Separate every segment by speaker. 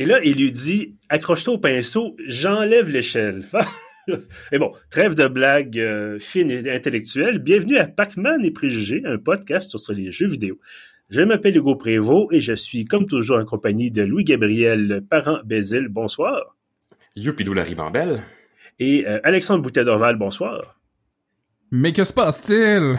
Speaker 1: Et là, il lui dit accroche-toi au pinceau, j'enlève l'échelle. et bon, trêve de blagues euh, fines et intellectuelles. Bienvenue à Pac-Man et Préjugés, un podcast sur les jeux vidéo. Je m'appelle Hugo Prévost et je suis comme toujours en compagnie de Louis-Gabriel Parent-Bézil. Bonsoir.
Speaker 2: Youpidou la ribambelle.
Speaker 1: Et euh, Alexandre Boutet d'Orval, bonsoir.
Speaker 3: Mais que se passe-t-il?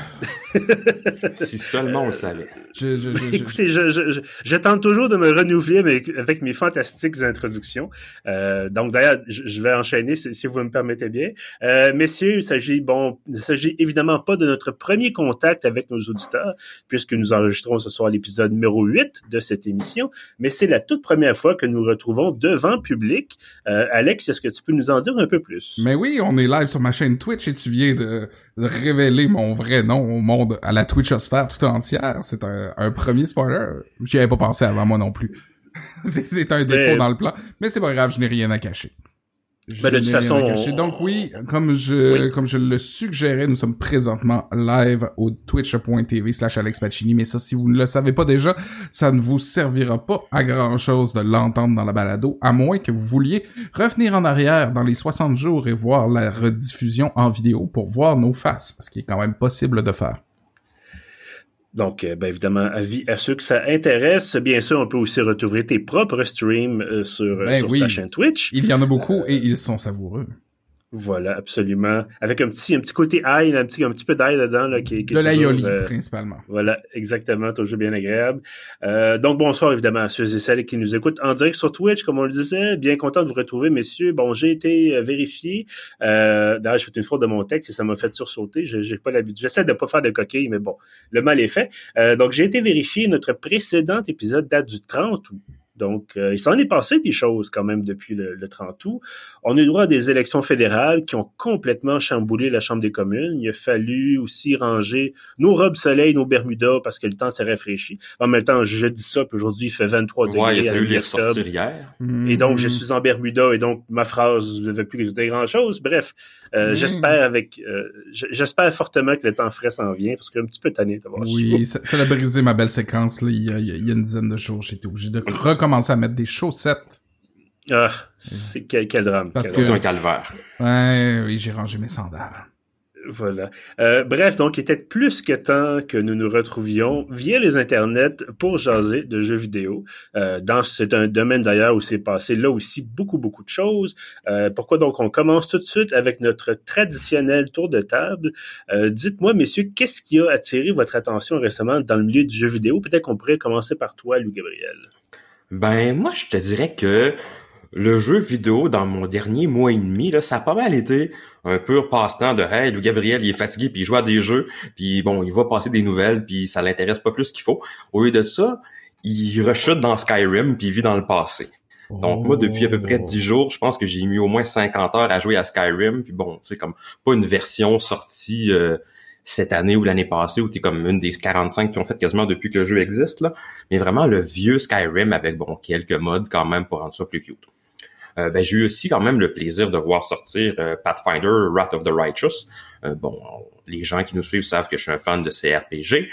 Speaker 2: si seulement on le savait.
Speaker 1: Je, je, je, Écoutez, je, tente toujours de me renouveler avec, avec mes fantastiques introductions. Euh, donc d'ailleurs, je, vais enchaîner si, vous me permettez bien. Euh, messieurs, il s'agit bon, il s'agit évidemment pas de notre premier contact avec nos auditeurs, puisque nous enregistrons ce soir l'épisode numéro 8 de cette émission, mais c'est la toute première fois que nous retrouvons devant public. Euh, Alex, est-ce que tu peux nous en dire un peu plus?
Speaker 3: Mais oui, on est live sur ma chaîne Twitch et tu viens de révéler mon vrai nom au monde, à la Twitchosphère tout entière. C'est un, un, premier spoiler. J'y avais pas pensé avant moi non plus. c'est un défaut dans le plan. Mais c'est pas grave, je n'ai rien à cacher.
Speaker 1: Ben, de toute façon,
Speaker 3: donc oui, comme je comme je le suggérais, nous sommes présentement live au twitch.tv slash Alex Pacini, mais ça, si vous ne le savez pas déjà, ça ne vous servira pas à grand chose de l'entendre dans la balado, à moins que vous vouliez revenir en arrière dans les 60 jours et voir la rediffusion en vidéo pour voir nos faces, ce qui est quand même possible de faire.
Speaker 1: Donc, euh, ben évidemment, avis à ceux que ça intéresse. Bien sûr, on peut aussi retrouver tes propres streams euh, sur, euh, ben sur ta chaîne Twitch.
Speaker 3: Il y en a beaucoup et ils sont savoureux.
Speaker 1: Voilà, absolument. Avec un petit, un petit côté ail, un petit, un petit peu d'ail dedans. Là, qui,
Speaker 3: qui de l'aioli, euh, principalement.
Speaker 1: Voilà, exactement, toujours bien agréable. Euh, donc, bonsoir évidemment à ceux et celles qui nous écoutent en direct sur Twitch, comme on le disait. Bien content de vous retrouver, messieurs. Bon, j'ai été euh, vérifié. Euh, D'ailleurs, je fais une faute de mon texte et ça m'a fait sursauter. J'ai pas l'habitude. J'essaie de pas faire de coquilles, mais bon, le mal est fait. Euh, donc, j'ai été vérifié. Notre précédent épisode date du 30 août. Donc, euh, il s'en est passé des choses quand même depuis le, 30 août. On a eu droit à des élections fédérales qui ont complètement chamboulé la Chambre des communes. Il a fallu aussi ranger nos robes soleil, nos bermudas, parce que le temps s'est rafraîchi. En même temps, je dis ça, puis aujourd'hui, il fait 23 degrés.
Speaker 2: Ouais, il a fallu les ressortir hier.
Speaker 1: Et donc, je mm-hmm. suis en bermuda, et donc, ma phrase ne veut plus que je dise grand-chose. Bref, euh, mm-hmm. j'espère avec, euh, j'espère fortement que le temps frais s'en vient, parce que un petit peu tanné d'avoir
Speaker 3: Oui, ça, ça, a brisé ma belle séquence, là, il, y a, il y a une dizaine de jours. J'étais obligé de recommencer à mettre des chaussettes.
Speaker 1: Ah, c'est quel, drame.
Speaker 2: Parce que un calvaire.
Speaker 3: Ouais, oui, j'ai rangé mes sandales.
Speaker 1: Voilà. Euh, bref, donc, il était plus que temps que nous nous retrouvions via les internets pour jaser de jeux vidéo. Euh, dans c'est un domaine d'ailleurs où s'est passé là aussi beaucoup beaucoup de choses. Euh, pourquoi donc on commence tout de suite avec notre traditionnel tour de table? Euh, dites-moi, messieurs, qu'est-ce qui a attiré votre attention récemment dans le milieu du jeu vidéo? Peut-être qu'on pourrait commencer par toi, Louis Gabriel.
Speaker 2: Ben, moi, je te dirais que le jeu vidéo, dans mon dernier mois et demi, là, ça a pas mal été un pur passe-temps de « Hey, le Gabriel, il est fatigué, puis il joue à des jeux, puis bon, il va passer des nouvelles, puis ça l'intéresse pas plus qu'il faut. » Au lieu de ça, il rechute dans Skyrim, puis il vit dans le passé. Donc moi, depuis à peu près 10 jours, je pense que j'ai mis au moins 50 heures à jouer à Skyrim, puis bon, tu sais, comme pas une version sortie... Euh, cette année ou l'année passée, où tu es comme une des 45 qui ont fait quasiment depuis que le jeu existe, là. mais vraiment le vieux Skyrim avec bon quelques modes quand même pour rendre ça plus cute. Euh, ben, j'ai eu aussi quand même le plaisir de voir sortir euh, Pathfinder Wrath of the Righteous. Euh, bon, les gens qui nous suivent savent que je suis un fan de CRPG.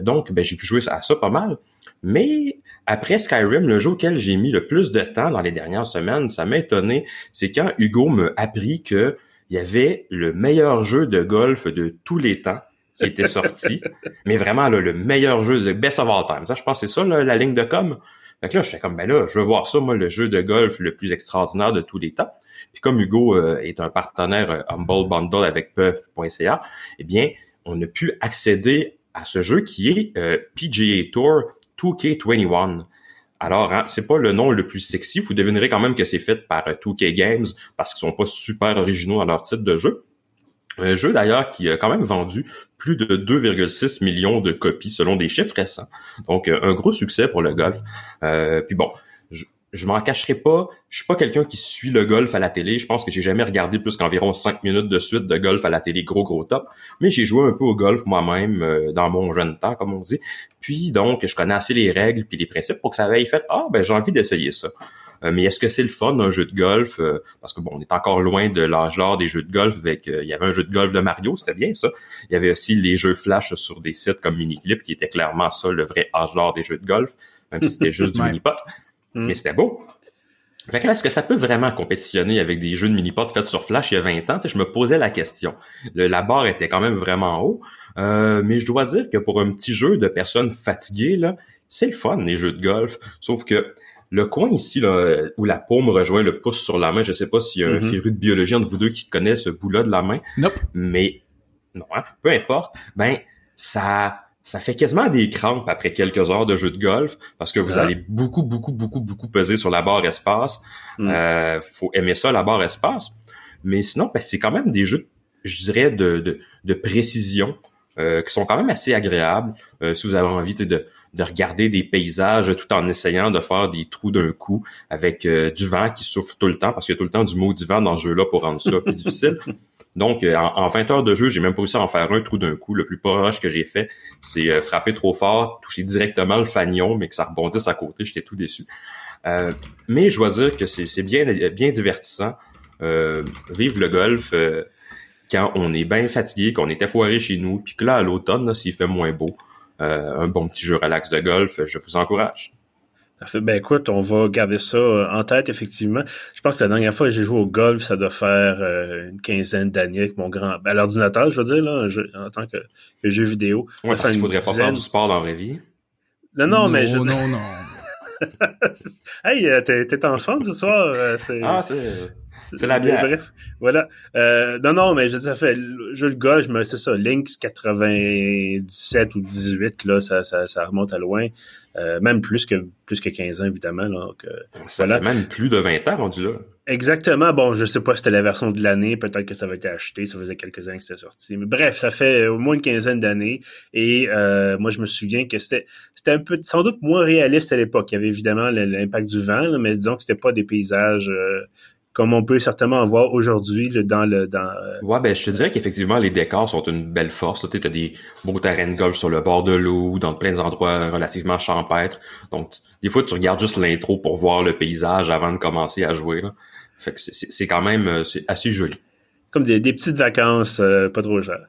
Speaker 2: donc, ben, j'ai pu jouer à ça pas mal. Mais après Skyrim, le jeu auquel j'ai mis le plus de temps dans les dernières semaines, ça m'a étonné, c'est quand Hugo me appris que il y avait le meilleur jeu de golf de tous les temps qui était sorti, mais vraiment le meilleur jeu de best of all time. Ça, je pense c'est ça la ligne de com. Fait que là, je fais comme ben là, je veux voir ça, moi, le jeu de golf le plus extraordinaire de tous les temps. Puis comme Hugo euh, est un partenaire euh, Humble Bundle avec Puff.ca, eh bien, on a pu accéder à ce jeu qui est euh, PGA Tour 2K21. Alors, hein, c'est pas le nom le plus sexy. Vous devinerez quand même que c'est fait par 2K euh, Games parce qu'ils sont pas super originaux dans leur type de jeu. Un jeu d'ailleurs qui a quand même vendu plus de 2,6 millions de copies selon des chiffres récents. Donc euh, un gros succès pour le golf. Euh, puis bon, m'en cacherai pas, je suis pas quelqu'un qui suit le golf à la télé. Je pense que j'ai jamais regardé plus qu'environ cinq minutes de suite de golf à la télé, gros gros top. Mais j'ai joué un peu au golf moi-même euh, dans mon jeune temps, comme on dit. Puis donc, je connais assez les règles puis les principes pour que ça ait fait ah ben j'ai envie d'essayer ça. Euh, mais est-ce que c'est le fun un jeu de golf? Euh, Parce que bon, on est encore loin de l'âge d'or des jeux de golf. Avec, il y avait un jeu de golf de Mario, c'était bien ça. Il y avait aussi les jeux flash sur des sites comme Miniclip, qui était clairement ça le vrai âge d'or des jeux de golf, même si c'était juste du mini-pot. Mm. Mais c'était beau. Fait que là, est-ce que ça peut vraiment compétitionner avec des jeux de mini-pot faits sur Flash il y a 20 ans? je me posais la question. la barre était quand même vraiment haut. Euh, mais je dois dire que pour un petit jeu de personnes fatiguées, là, c'est le fun, les jeux de golf. Sauf que le coin ici, là, où la paume rejoint le pouce sur la main, je sais pas s'il y a un mm-hmm. féru de biologie entre vous deux qui connaît ce bout-là de la main.
Speaker 3: Nope.
Speaker 2: Mais, non, hein, peu importe. Ben, ça, ça fait quasiment des crampes après quelques heures de jeu de golf parce que vous ah. allez beaucoup, beaucoup, beaucoup, beaucoup peser sur la barre espace. Mm. Euh, faut aimer ça, la barre espace. Mais sinon, ben, c'est quand même des jeux, je dirais, de, de, de précision euh, qui sont quand même assez agréables. Euh, si vous avez envie de, de regarder des paysages tout en essayant de faire des trous d'un coup avec euh, du vent qui souffle tout le temps parce qu'il y a tout le temps du maudit vent dans ce jeu-là pour rendre ça plus difficile. Donc, euh, en, 20 heures de jeu, j'ai même pas réussi à en faire un trou d'un coup. Le plus proche que j'ai fait, c'est euh, frapper trop fort, toucher directement le fanion, mais que ça rebondisse à côté. J'étais tout déçu. Euh, mais je dois dire que c'est bien, bien divertissant. vivre le golf quand on est bien fatigué, qu'on est foiré chez nous, puis que là, à l'automne, s'il fait moins beau, un bon petit jeu relax de golf, je vous encourage.
Speaker 1: Ben écoute, on va garder ça euh, en tête, effectivement. Je pense que la dernière fois que j'ai joué au golf, ça doit faire euh, une quinzaine d'années avec mon grand... Ben, à l'ordinateur, je veux dire, là, en tant que, jeu vidéo.
Speaker 2: Ouais, parce qu'il faudrait pas faire du sport dans la vraie vie.
Speaker 1: Non, non, mais je...
Speaker 3: Non, non,
Speaker 1: hey, euh, t'es en forme ce soir?
Speaker 2: ah, c'est... C'est la bière. Bref,
Speaker 1: voilà. Euh, non, non, mais je ça fait, je le je me, c'est ça, Lynx 97 ou 18, là, ça, ça, ça remonte à loin. Euh, même plus que, plus que 15 ans, évidemment. Là, donc, euh,
Speaker 2: ça fait même plus de 20 ans rendu là.
Speaker 1: Exactement. Bon, je sais pas si c'était la version de l'année. Peut-être que ça avait été acheté. Ça faisait quelques années que c'était sorti. Mais bref, ça fait au moins une quinzaine d'années. Et euh, moi, je me souviens que c'était c'était un peu sans doute moins réaliste à l'époque. Il y avait évidemment l'impact du vent, mais disons que c'était pas des paysages comme on peut certainement en voir aujourd'hui dans le dans euh,
Speaker 2: Ouais, ben je te dirais qu'effectivement les décors sont une belle force. Tu as des beaux terrains de golf sur le bord de l'eau, dans plein d'endroits relativement champêtres. Donc des fois tu regardes juste l'intro pour voir le paysage avant de commencer à jouer. Là. Fait que c'est quand même euh, assez joli.
Speaker 1: Comme des, petites vacances euh, pas trop chères.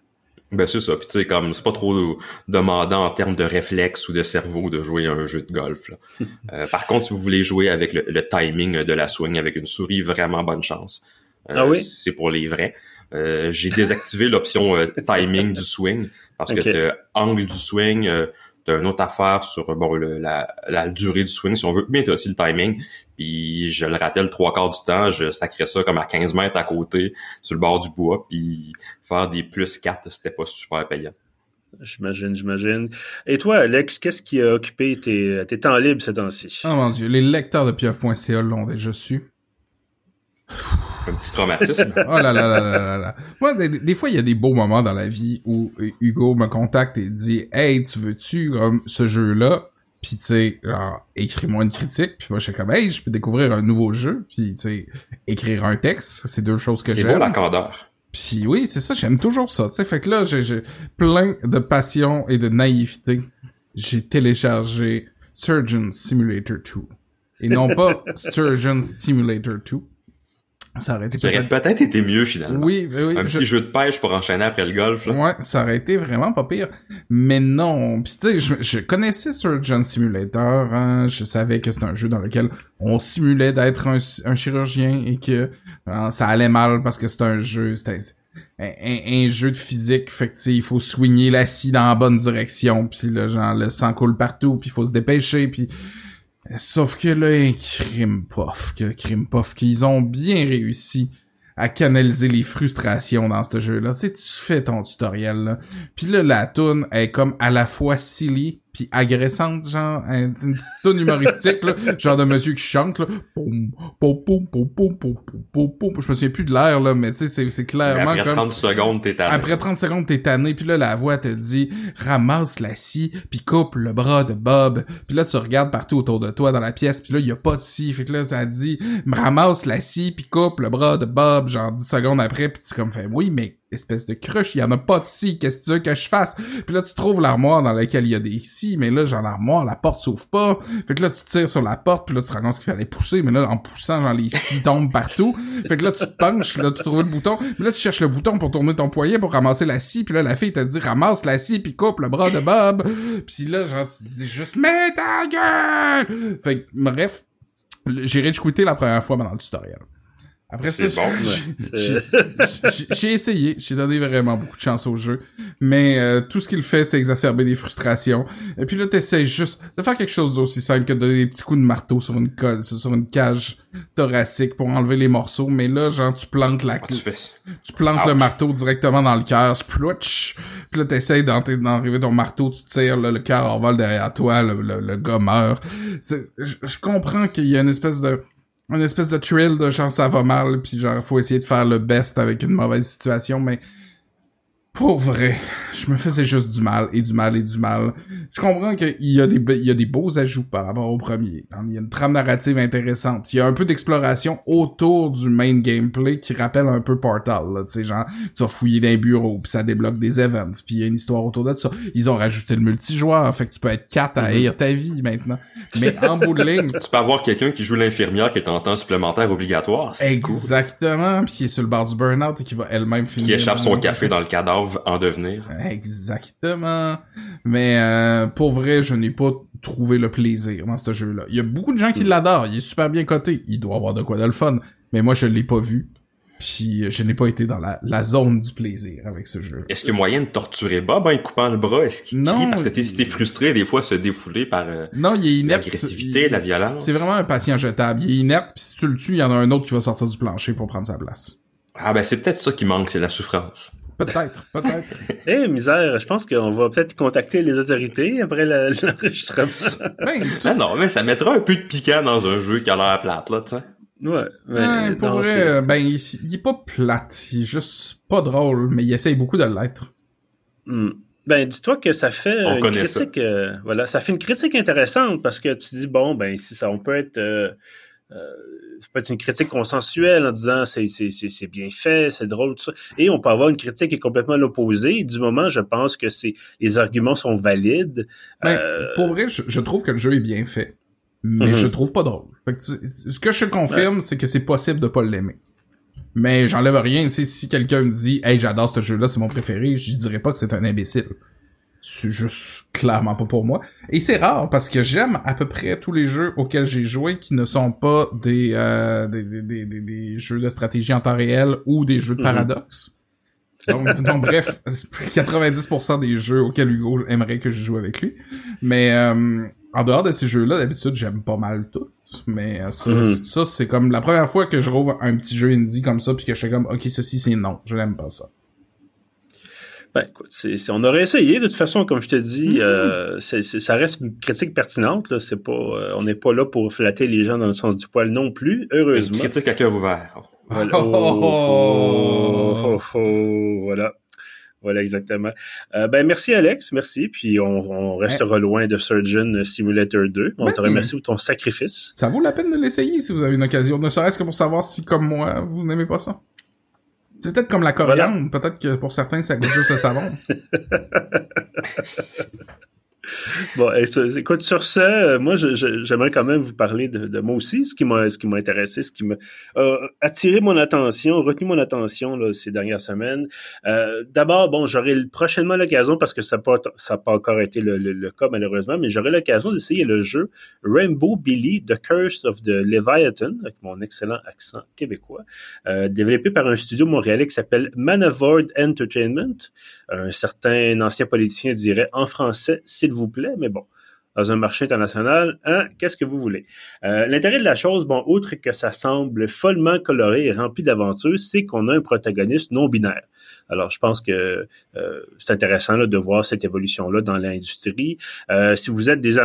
Speaker 2: Ben c'est ça, puis tu sais comme c'est pas trop demandant en termes de réflexe ou de cerveau de jouer un jeu de golf. Là. Euh, par contre, si vous voulez jouer avec le, timing de la swing avec une souris, vraiment bonne chance.
Speaker 1: Euh, ah oui?
Speaker 2: C'est pour les vrais. Euh, j'ai désactivé l'option timing du swing parce que le angle du swing, t'as une autre affaire sur bon la, la, durée du swing si on veut, mais t'as aussi le timing. Puis je le ratais le trois quarts du temps, je sacrais ça comme à 15 mètres à côté, sur le bord du bois, puis faire des plus 4, c'était pas super payant.
Speaker 1: J'imagine, j'imagine. Et toi, Alex, qu'est-ce qui a occupé tes, tes temps libres ces temps-ci?
Speaker 3: Oh mon dieu, les lecteurs de pieuf.ca l'ont déjà su.
Speaker 2: Un petit traumatisme.
Speaker 3: oh là là là là là Moi, des, fois, il y a des beaux moments dans la vie où Hugo me contacte et dit « Hey, tu veux-tu comme ce jeu-là? » Puis tu sais, genre, écris-moi une critique. Puis moi, je suis comme, hey, je peux découvrir un nouveau jeu. Puis tu sais, écrire un texte, c'est deux choses que j'aime.
Speaker 2: C'est beau la candeur.
Speaker 3: Puis oui, c'est ça, j'aime toujours ça. Tu sais, fait que là, j'ai plein de passion et de naïveté. J'ai téléchargé Surgeon Simulator 2. Et non pas Surgeon Simulator 2.
Speaker 2: Ça aurait été peut-être été mieux finalement.
Speaker 3: Oui, oui.
Speaker 2: Un petit jeu de pêche pour enchaîner après le golf. Là.
Speaker 3: Ouais, ça aurait été vraiment pas pire. Mais non. Puis tu sais, je, connaissais Surgeon Simulator. Hein, je savais que c'était un jeu dans lequel on simulait d'être un, chirurgien et que hein, ça allait mal parce que c'était un jeu. C'était un, jeu de physique. Fait que il faut soigner la scie dans la bonne direction. Puis là, genre le sang coule partout. Puis il faut se dépêcher. Puis Sauf que là, crime pof, que crime pof, qu'ils ont bien réussi à canaliser les frustrations dans ce jeu-là. Tu sais, tu fais ton tutoriel, là. Puis là, la toune est comme à la fois silly puis agressante, genre, une petite toune humoristique, là, genre de monsieur qui chante, là, poum, poum, poum, poum, poum, poum, poum, poum, je me souviens plus de l'air, là, mais tu sais, c'est clairement
Speaker 2: après 30 secondes, t'es tanné.
Speaker 3: Après 30 secondes, t'es tanné, puis là, la voix te dit, ramasse la scie, puis coupe le bras de Bob, puis là, tu regardes partout autour de toi dans la pièce, puis là, il y a pas de scie, fait que là, ça dit, ramasse la scie, puis coupe le bras de Bob, genre 10 secondes après, puis tu comme, fait, oui, mais espèce de cruche, il y en a pas de scie, qu'est-ce que tu veux que je fasse? Puis là, tu trouves l'armoire dans laquelle il y a des scies, mais là, genre, l'armoire, la porte s'ouvre pas. Fait que là, tu tires sur la porte, puis là, tu te rends compte qu'il fallait pousser, mais là, en poussant, genre, les scies tombent partout. Fait que là, tu te penches, là, tu trouves le bouton, puis là, tu cherches le bouton pour tourner ton poignet pour ramasser la scie, puis là, la fille t'a dit, ramasse la scie, puis coupe le bras de Bob. puis là, genre, tu te dis juste, mets ta gueule! Fait que, bref, J'ai rage la première fois pendant le tutoriel. Après ça,
Speaker 2: C'est bon,
Speaker 3: j'ai- essayé, j'ai donné vraiment beaucoup de chance au jeu, mais euh, tout ce qu'il fait, c'est exacerber des frustrations. Et puis là, t'essayes juste de faire quelque chose d'aussi simple que de donner des petits coups de marteau sur une colle, sur une cage thoracique pour enlever les morceaux. Mais là, genre, tu plantes la,
Speaker 2: Ah, tu fais
Speaker 3: tu plantes
Speaker 2: Ouch.
Speaker 3: le marteau directement dans le cœur, splouch. Puis là, t'essayes d'en- d'enlever ton marteau, tu tires, là, le cœur envole derrière toi, le, le, le gars meurt. Je comprends qu'il y a une espèce de une espèce de thrill de genre ça va mal, puis genre faut essayer de faire le best avec une mauvaise situation, mais pour vrai, je me faisais juste du mal et du mal et du mal. Je comprends qu'il y a des il y a des beaux ajouts par rapport au premier. Il y a une trame narrative intéressante. Il y a un peu d'exploration autour du main gameplay qui rappelle un peu Portal. Tu sais, genre tu vas fouiller dans un bureau puis ça débloque des events puis il y a une histoire autour de ça. Ils ont rajouté le multijoueur, fait que tu peux être 4 à haïr ta vie maintenant. Mais en bout de ligne,
Speaker 2: Tu peux avoir quelqu'un qui joue l'infirmière qui est en temps supplémentaire obligatoire. C'est cool.
Speaker 3: Exactement, puis qui est sur le bord du burn-out et qui va elle-même finir.
Speaker 2: Qui échappe son café dans le cadavre en devenir.
Speaker 3: Exactement. Mais euh, pour vrai, je n'ai pas trouvé le plaisir dans ce jeu-là. Il y a beaucoup de gens qui l'adorent. Il est super bien coté. Il doit avoir de quoi de le fun. Mais moi, je l'ai pas vu. Puis je n'ai pas été dans la, la zone du plaisir avec ce jeu.
Speaker 2: Est-ce a moyen de torturer Bob en lui coupant le bras? Est-ce qu'il
Speaker 3: Non,
Speaker 2: crie? Parce que t'es- si t'es frustré, des fois, se défouler par euh,
Speaker 3: Non, il est inerte.
Speaker 2: l'agressivité,
Speaker 3: Il-
Speaker 2: la violence.
Speaker 3: C'est vraiment un patient jetable. Il est inerte, puis si tu le tues, il y en a un autre qui va sortir du plancher pour prendre sa place.
Speaker 2: Ah ben c'est peut-être ça qui manque, c'est la souffrance.
Speaker 3: Peut-être, peut-être.
Speaker 1: Eh, misère, je pense qu'on va peut-être contacter les autorités après l'enregistrement.
Speaker 3: ben,
Speaker 2: Ah non, mais ça mettra un peu de piquant dans un jeu qui a l'air plate, là, tu sais.
Speaker 1: ouais, mais
Speaker 3: Ouais, pour
Speaker 1: non,
Speaker 3: vrai, ben, il, il est pas plate, il est juste pas drôle, mais il essaye beaucoup de l'être.
Speaker 1: Hmm. Ben, dis-toi que ça fait
Speaker 2: On
Speaker 1: une critique, euh, voilà, ça fait une critique intéressante parce que tu dis bon, ben, si ça, on peut être, euh, ça peut être une critique consensuelle en disant c'est c'est c'est c'est bien fait, c'est drôle tout ça, et on peut avoir une critique qui est complètement l'opposé. Du moment, je pense que c'est les arguments sont valides.
Speaker 3: Ben,
Speaker 1: euh,
Speaker 3: Pour vrai, je, je trouve que le jeu est bien fait, mais
Speaker 1: Mhm.
Speaker 3: je le trouve pas drôle. Fait que tu- ce que je te confirme, c'est que c'est possible de pas l'aimer. Mais j'enlève rien, sais, si quelqu'un me dit « Hey, j'adore ce jeu-là, c'est mon préféré », je dirais pas que c'est un imbécile. C'est juste clairement pas pour moi. Et c'est rare, parce que j'aime à peu près tous les jeux auxquels j'ai joué qui ne sont pas des, euh, des, des, des, des- jeux de stratégie en temps réel ou des jeux de
Speaker 1: Mhm.
Speaker 3: paradoxe. Donc, donc, bref, 90% des jeux auxquels Hugo aimerait que je joue avec lui. Mais euh, en dehors de ces jeux-là, d'habitude, j'aime pas mal tout. Mais euh, ça,
Speaker 1: Mhm.
Speaker 3: ça c'est comme la première fois que je rouvre un petit jeu indie comme ça, puis que je fais comme, ok, ceci c'est non, je n'aime pas ça.
Speaker 1: Ben, écoute, c'est, on aurait essayé. De toute façon, comme je te dis,
Speaker 3: Mhm.
Speaker 1: euh, ça reste une critique pertinente. Là. C'est pas, euh, on n'est pas là pour flatter les gens dans le sens du poil non plus,
Speaker 2: Une
Speaker 1: heureusement.
Speaker 2: critique à cœur ouvert.
Speaker 1: Voilà.
Speaker 3: Oh,
Speaker 1: Oh,
Speaker 3: oh,
Speaker 1: oh, oh, voilà. Voilà, exactement. Euh, ben, merci, Alex. Merci. Puis, on, on restera loin de Surgeon Simulator 2. On
Speaker 3: Ben,
Speaker 1: te remercie pour ton sacrifice.
Speaker 3: Ça vaut la peine de l'essayer si vous avez une occasion, ne serait-ce que pour savoir si, comme moi, vous n'aimez pas ça. C'est peut-être comme la coriandre, peut-être que pour certains, ça goûte juste le savon.
Speaker 1: Bon, écoute, sur ce, euh, moi, j'aimerais quand même vous parler de, moi aussi, ce qui m'a, ce qui m'a intéressé, ce qui m'a attiré mon attention, retenu mon attention là, ces dernières semaines. Euh, D'abord, bon, j'aurai prochainement l'occasion, parce que ça n'a pas, pas encore été le, le- le cas malheureusement, mais j'aurai l'occasion d'essayer le jeu Rainbow Billy, The Curse of the Leviathan, avec mon excellent accent québécois, euh, développé par un studio montréalais qui s'appelle Manavord Entertainment. Un certain ancien politicien dirait en français, s'il vous plaît, mais bon, dans un marché international, hein, qu'est-ce que vous voulez? Euh, L'intérêt de la chose, bon, outre que ça semble follement coloré et rempli d'aventures, c'est qu'on a un protagoniste non binaire. Alors, je pense que euh, c'est intéressant là, de voir cette évolution-là dans l'industrie. Euh, si vous êtes des,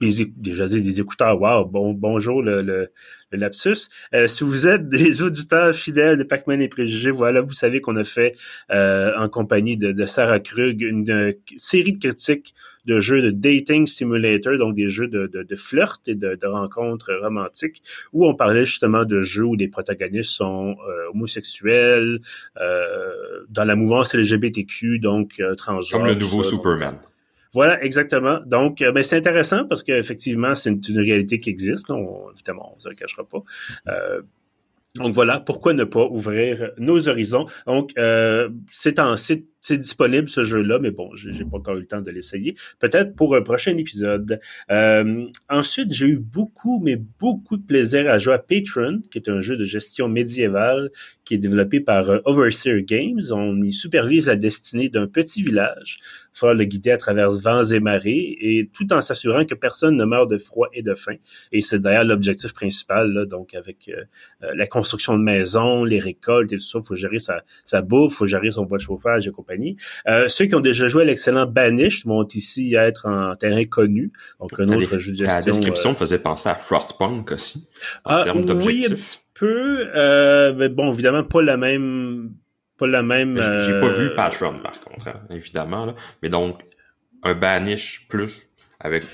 Speaker 1: des, des- déjà dit des écouteurs, wow, bon, bonjour le, le, le lapsus. Euh, si vous êtes des auditeurs fidèles de Pac-Man et Préjugés, voilà, vous savez qu'on a fait euh, en compagnie de, de Sarah Krug une, euh, série de critiques de jeux de dating simulator, donc des jeux de, de, de flirt et de, de rencontres romantiques, où on parlait justement de jeux où les protagonistes sont euh, homosexuels, euh, dans la mouvance LGBTQ, donc euh, transgenres.
Speaker 2: Comme le nouveau. Superman.
Speaker 1: Voilà, exactement. Donc, euh, ben, c'est intéressant parce qu'effectivement, c'est une, réalité qui existe. On, évidemment, on ne se le cachera pas. Euh, donc voilà, pourquoi ne pas ouvrir nos horizons. Donc, euh, c'est en c'est c'est disponible ce jeu-là, mais bon, j'ai pas encore eu le temps de l'essayer. Peut-être pour un prochain épisode. Euh, ensuite, j'ai eu beaucoup, mais beaucoup de plaisir à jouer à Patron, qui est un jeu de gestion médiévale qui est développé par euh, Overseer Games. On y supervise la destinée d'un petit village. Il le guider à travers vents et marées, et tout en s'assurant que personne ne meurt de froid et de faim. Et c'est d'ailleurs l'objectif principal, là, donc avec euh, la construction de maisons, les récoltes et tout ça. Il faut gérer sa, bouffe, il faut gérer son bois de chauffage euh, ceux qui ont déjà joué à l'excellent Banish vont ici être en terrain connu. Donc, un autre jeu de gestion.
Speaker 2: La description euh, faisait penser à Frostpunk aussi.
Speaker 1: Ah, oui, un petit peu. Euh, mais bon, évidemment, pas la même pas la même.
Speaker 2: J'ai pas vu Patron, par contre, hein, évidemment. Mais donc, un Banish plus avec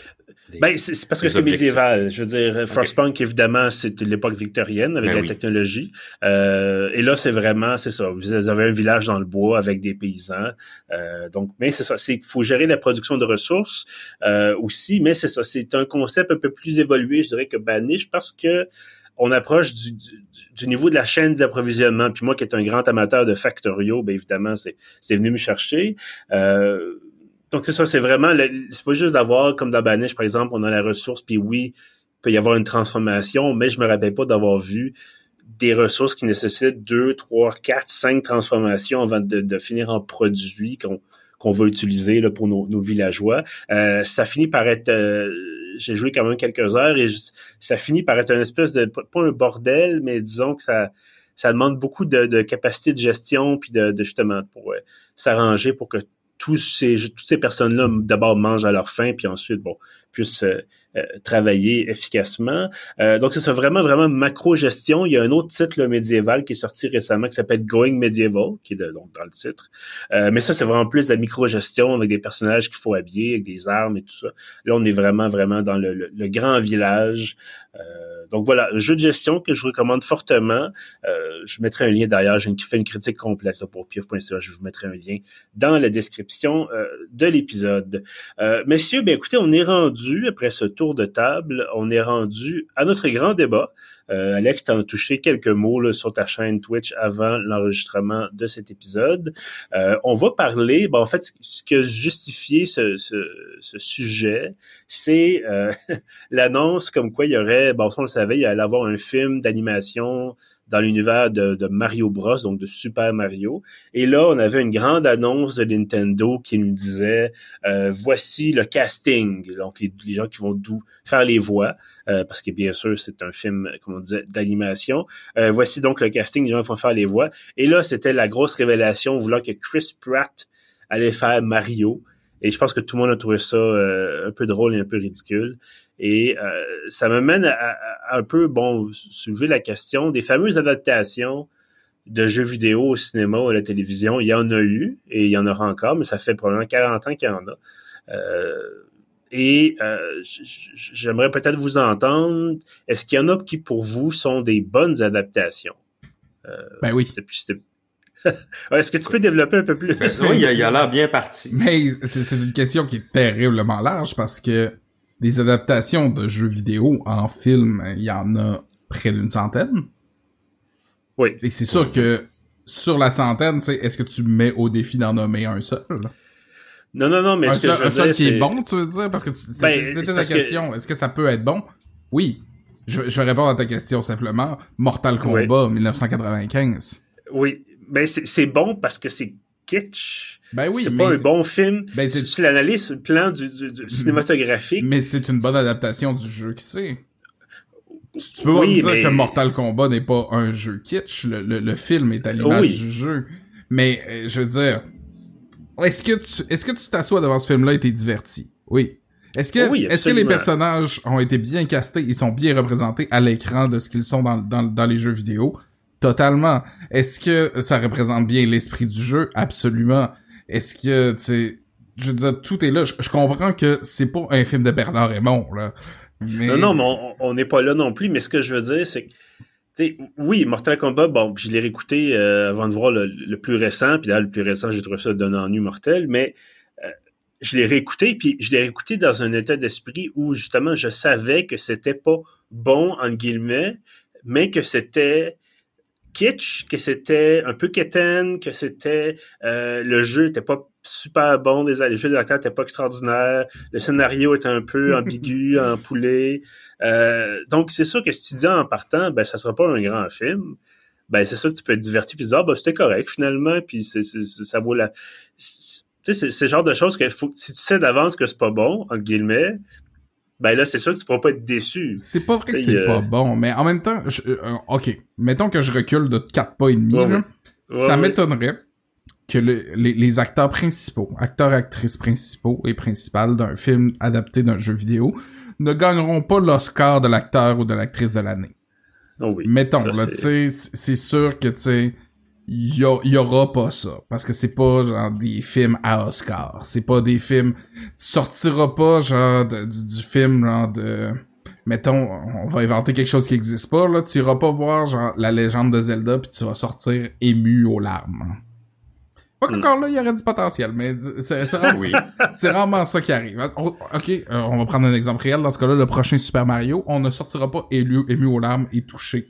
Speaker 1: ben, c'est parce que c'est médiéval. Je veux dire, Frostpunk, évidemment, c'est l'époque victorienne avec ben la technologie. Euh, et là, c'est vraiment, c'est ça. Vous avez un village dans le bois avec des paysans. Euh, donc, mais c'est ça. C'est faut gérer la production de ressources euh, aussi. Mais c'est ça. C'est un concept un peu plus évolué, je dirais, que Banish parce que on approche du, du, niveau de la chaîne d'approvisionnement. Puis moi, qui est un grand amateur de Factorio, ben évidemment, c'est venu me chercher. Euh, donc c'est ça, c'est vraiment, c'est pas juste d'avoir, comme dans Banish, par exemple, on a la ressource, puis oui, il peut y avoir une transformation, mais je me rappelle pas d'avoir vu des ressources qui nécessitent deux, trois, quatre, cinq transformations avant de, finir en produit qu'on qu'on va utiliser là, pour nos, villageois. Euh, ça finit par être... Euh, j'ai joué quand même quelques heures et ça finit par être une espèce de... Pas un bordel, mais disons que ça ça demande beaucoup de, capacité de gestion puis de, justement pour s'arranger pour que tous ces, toutes ces personnes-là d'abord mangent à leur faim, puis ensuite, bon, puissent euh, euh, travailler efficacement. Euh, donc, c'est vraiment, vraiment macro-gestion. Il y a un autre titre médiéval qui est sorti récemment qui s'appelle Going Medieval, qui est donc dans le titre. mais ça, c'est vraiment plus de la micro-gestion avec des personnages qu'il faut habiller, avec des armes et tout ça. Là, on est vraiment, vraiment dans le, grand village. donc voilà, jeu de gestion que je recommande fortement. je mettrai un lien d'ailleurs, j'ai fait une critique complète là, pour pif.ca. Je vous mettrai un lien dans la description de l'épisode. messieurs, bien écoutez, on est rendu après ce tour de table, on est rendu à notre grand débat. Euh, Alex, tu as touché quelques mots sur ta chaîne Twitch avant l'enregistrement de cet épisode. Euh, on va parler, bon, en fait, ce que justifié ce, sujet, c'est euh, l'annonce comme quoi il y aurait, bon, on le savait, il allait avoir un film d'animation dans l'univers de, Mario Bros, donc de Super Mario. Et là, on avait une grande annonce de Nintendo qui nous disait euh, voici le casting, donc les, gens qui vont faire les voix, euh, parce que bien sûr, c'est un film, comme on disait, d'animation. Euh, voici donc le casting, les gens qui vont faire les voix. Et là, c'était la grosse révélation voulant que Chris Pratt allait faire Mario. Et je pense que tout le monde a trouvé ça un peu drôle et un peu ridicule. Et euh, ça me mène à, un peu, bon, soulever la question des fameuses adaptations de jeux vidéo au cinéma ou à la télévision. Il y en a eu et il y en aura encore, mais ça fait probablement 40 ans qu'il y en a. Euh, et euh, j'aimerais peut-être vous entendre. Est-ce qu'il y en a qui, pour vous, sont des bonnes adaptations?
Speaker 3: ben oui.
Speaker 1: Est-ce que tu peux développer un peu plus? Ben,
Speaker 2: oui, il y a l'air bien parti.
Speaker 3: Mais c'est une question qui est terriblement large parce que des adaptations de jeux vidéo en film, il y en a près d'une centaine.
Speaker 1: Oui.
Speaker 3: Et c'est sûr que sur la centaine, est-ce que tu mets au défi d'en nommer un seul?
Speaker 1: Non, non, non, mais
Speaker 3: ce que je veux un seul qui est bon, tu veux dire? Parce que c'était ben, la question. Est-ce que ça peut être bon? Oui. Je, vais répondre à ta question simplement. Mortal Kombat 1995.
Speaker 1: Oui. Ben, c'est bon parce que c'est kitsch.
Speaker 3: Ben oui,
Speaker 1: c'est pas un bon film. Ben c'est tu l'analyses le plan du, cinématographique.
Speaker 3: Mais c'est une bonne adaptation du jeu qui c'est. Tu peux pas dire que Mortal Kombat n'est pas un jeu kitsch. Le, film est à l'image du jeu. Mais euh, je veux dire, est-ce que tu est-ce que tu t'assois devant ce film-là et t'es diverti? Oui. Est-ce que est-ce que les personnages ont été bien castés, ils sont bien représentés à l'écran de ce qu'ils sont dans, dans, dans les jeux vidéo? Totalement. Est-ce que ça représente bien l'esprit du jeu? Absolument. Est-ce que, tu sais, je veux dire, tout est là. Je, comprends que c'est pas un film de Bernard Raymond, là.
Speaker 1: Non, non, mais on n'est pas là non plus. Mais ce que je veux dire, c'est que, sais, oui, Mortal Kombat, bon, je l'ai réécouté euh, avant de voir le, plus récent, puis là, le plus récent, j'ai trouvé ça d'un ennui mortel, mais euh, je l'ai réécouté, puis je l'ai réécouté dans un état d'esprit où, justement, je savais que c'était pas bon, en guillemets, mais que c'était kitsch, que c'était un peu quétaine, que c'était euh, le jeu était pas super bon, des, les jeux des acteurs étaient pas extraordinaires, le scénario était un peu ambigu, empoulé. Euh, donc c'est sûr que si tu dis en partant, ben ça sera pas un grand film. Ben c'est sûr que tu peux être diverti puis dire ah ben c'était correct finalement puis c'est, ça vaut la. Tu sais c'est, c'est le genre de choses que faut, si tu sais d'avance que c'est pas bon entre guillemets, ben là, c'est sûr que tu pourras pas être déçu.
Speaker 3: C'est pas vrai que c'est pas bon, mais en même temps, euh, ok, mettons que je recule de 4 pas et demi, ça m'étonnerait que les, acteurs principaux, acteurs actrices principaux et principales d'un film adapté d'un jeu vidéo ne gagneront pas l'Oscar de l'acteur ou de l'actrice de l'année.
Speaker 1: Oh oui,
Speaker 3: Mettons, là, tu sais, c'est sûr que, tu sais, il y, aura pas ça. Parce que c'est pas genre des films à Oscar. C'est pas des films tu sortiras pas genre du, film genre de mettons on va inventer quelque chose qui existe pas là. Tu iras pas voir genre la légende de Zelda puis tu vas sortir ému aux larmes. Pas hmm. qu'encore là il y aurait du potentiel mais c'est c'est rarement ça qui arrive. Ok euh, on va prendre un exemple réel. Dans ce cas-là le prochain Super Mario on ne sortira pas ému, ému aux larmes et touché.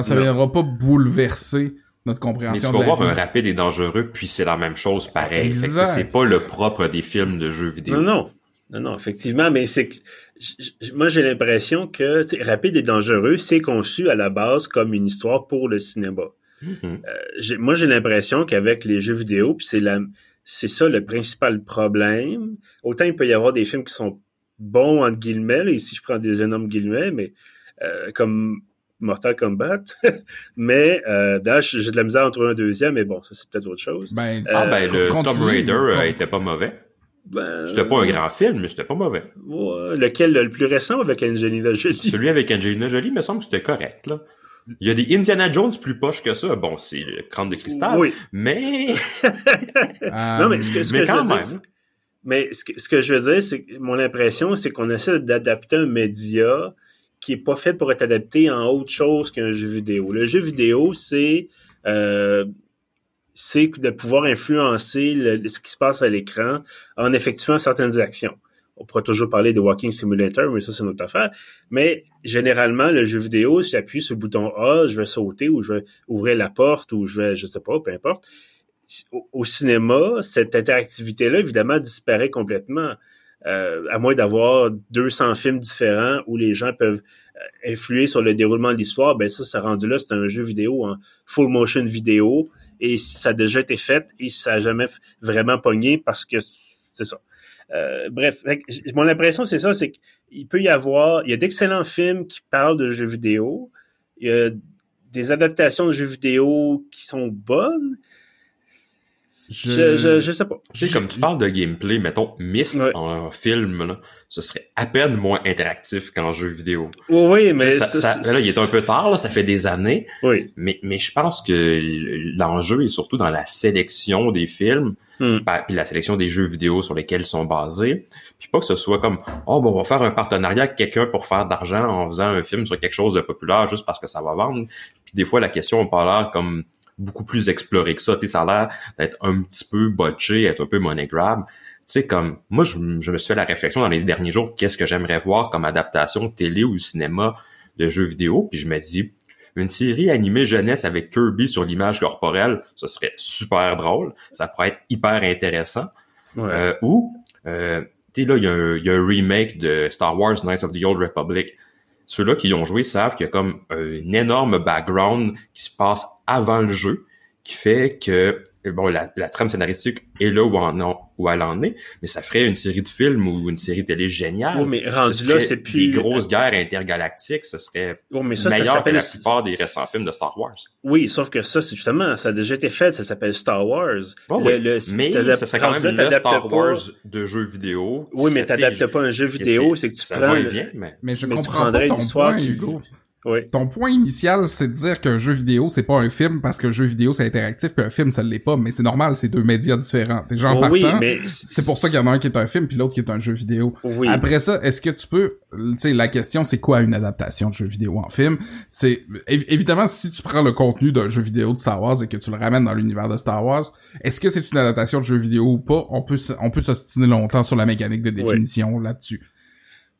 Speaker 3: Ça ne viendra pas bouleverser notre compréhension.
Speaker 2: Mais tu vas voir un rapide et dangereux, puis c'est la même chose pareil. C'est pas le propre des films de jeux vidéo.
Speaker 1: Non, non. Non, non, effectivement, mais c'est moi j'ai l'impression que rapide et dangereux, c'est conçu à la base comme une histoire pour le cinéma. Mm-hmm. Euh, moi j'ai l'impression qu'avec les jeux vidéo, puis c'est la c'est ça le principal problème. Autant il peut y avoir des films qui sont bons entre guillemets, ici je prends des énormes guillemets, mais euh, comme Mortal Kombat. mais euh, Dash, j'ai de la misère à en trouver un deuxième, mais bon, ça c'est peut-être autre chose.
Speaker 2: Ben, ah ben le Tomb Raider euh, était pas mauvais. Ben, c'était pas un grand film, mais c'était pas mauvais.
Speaker 1: lequel, le plus récent avec Angelina Jolie?
Speaker 2: Celui avec Angelina Jolie, me semble que c'était correct, là. Il y a des Indiana Jones plus poches que ça. Bon, c'est le crâne de cristal. Oui. Mais.
Speaker 1: non, mais ce que, ce que je veux dire. Mais ce que, ce que je veux dire, c'est mon impression, c'est qu'on essaie d'adapter un média qui est pas fait pour être adapté en autre chose qu'un jeu vidéo. Le jeu vidéo, c'est euh, de pouvoir influencer ce qui se passe à l'écran en effectuant certaines actions. On pourra toujours parler de Walking Simulator, mais ça, c'est notre affaire. Mais généralement, le jeu vidéo, si j'appuie sur le bouton A, je vais sauter ou je vais ouvrir la porte ou je vais, je sais pas, peu importe. Au, cinéma, cette interactivité-là, évidemment, disparaît complètement. Euh, à moins d'avoir 200 films différents où les gens peuvent euh, influer sur le déroulement de l'histoire, ben ça, ça rendu là, c'est un jeu vidéo en full motion vidéo. Et ça a déjà été fait et ça n'a jamais vraiment pogné parce que c'est ça. Euh, bref, mon impression c'est ça, c'est qu'il peut y avoir, il y a d'excellents films qui parlent de jeux vidéo, il y a des adaptations de jeux vidéo qui sont bonnes, je... Je, je, sais pas.
Speaker 2: Tu sais, comme tu parles de gameplay, mettons, Myst en film, là, ce serait à peine moins interactif qu'en jeu vidéo.
Speaker 1: Oui, mais...
Speaker 2: Ça, là, il est un peu tard, là, ça fait des années.
Speaker 1: Oui.
Speaker 2: Mais, mais je pense que l'enjeu est surtout dans la sélection des films, hmm. puis la sélection des jeux vidéo sur lesquels ils sont basés. Puis pas que ce soit comme, oh, bon, on va faire un partenariat avec quelqu'un pour faire d'argent en faisant un film sur quelque chose de populaire juste parce que ça va vendre. Puis des fois, la question, on parle là comme beaucoup plus exploré que ça. Tu ça a l'air d'être un petit peu botché, être un peu money grab. Tu sais, comme, moi, je, me suis fait la réflexion dans les derniers jours, qu'est-ce que j'aimerais voir comme adaptation télé ou cinéma de jeux vidéo, puis je me dis, une série animée jeunesse avec Kirby sur l'image corporelle, ça serait super drôle, ça pourrait être hyper intéressant. Euh, ou, euh, tu sais, là, il y, y, a un remake de Star Wars Knights of the Old Republic ceux-là qui ont joué savent qu'il y a comme un énorme background qui se passe avant le jeu, qui fait que bon, la, la trame scénaristique est là où, en, où elle en est, mais ça ferait une série de films ou une série télé géniale.
Speaker 1: Oh, mais rendu là, c'est plus...
Speaker 2: Des grosses guerres intergalactiques, ce serait oh, mais ça, meilleur que la plupart des récents films de Star Wars.
Speaker 1: Oui, sauf que ça, c'est justement, ça a déjà été fait, ça s'appelle Star Wars.
Speaker 2: Bon, oui. mais ça serait quand même le Star Wars de jeux vidéo.
Speaker 1: Oui, mais t'adaptes pas un jeu vidéo, c'est que tu prends...
Speaker 3: mais... mais je comprends pas ton point, Hugo. Ton point initial, c'est de dire qu'un jeu vidéo, c'est pas un film parce qu'un jeu vidéo, c'est interactif, puis un film, ça l'est pas. Mais c'est normal, c'est deux médias différents. Déjà, en oui, mais c'est pour ça qu'il y en a un qui est un film, puis l'autre qui est un jeu vidéo. Après ça, est-ce que tu peux... Tu sais, la question, c'est quoi une adaptation de jeu vidéo en film? C'est... Évidemment, si tu prends le contenu d'un jeu vidéo de Star Wars et que tu le ramènes dans l'univers de Star Wars, est-ce que c'est une adaptation de jeu vidéo ou pas? On peut, on peut s'ostiner longtemps sur la mécanique de définition là-dessus.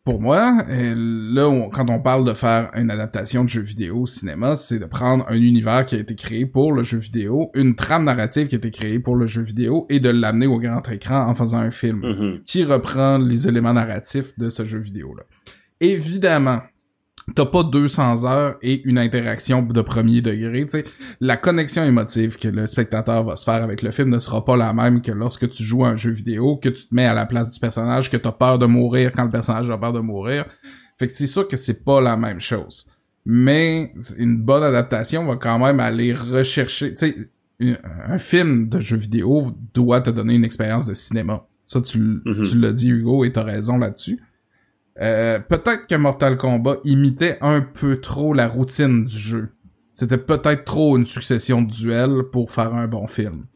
Speaker 3: Pour moi, là, quand on parle de faire une adaptation de jeu vidéo au cinéma, c'est de prendre un univers qui a été créé pour le jeu vidéo, une trame narrative qui a été créée pour le jeu vidéo, et de l'amener au grand écran en faisant un film
Speaker 1: Mhm.
Speaker 3: qui reprend les éléments narratifs de ce jeu vidéo-là. Évidemment, t'as pas 200 heures et une interaction de premier degré, tu sais. La connexion émotive que le spectateur va se faire avec le film ne sera pas la même que lorsque tu joues à un jeu vidéo, que tu te mets à la place du personnage, que t'as peur de mourir quand le personnage a peur de mourir. Fait que c'est sûr que c'est pas la même chose. Mais une bonne adaptation va quand même aller rechercher, tu sais, un- film de jeu vidéo doit te donner une expérience de cinéma. Ça, tu,
Speaker 1: Mhm.
Speaker 3: tu l'as dit, Hugo, et t'as raison là-dessus. Euh, peut-être que Mortal Kombat imitait un peu trop la routine du jeu. C'était peut-être trop une succession de duels pour faire un bon film.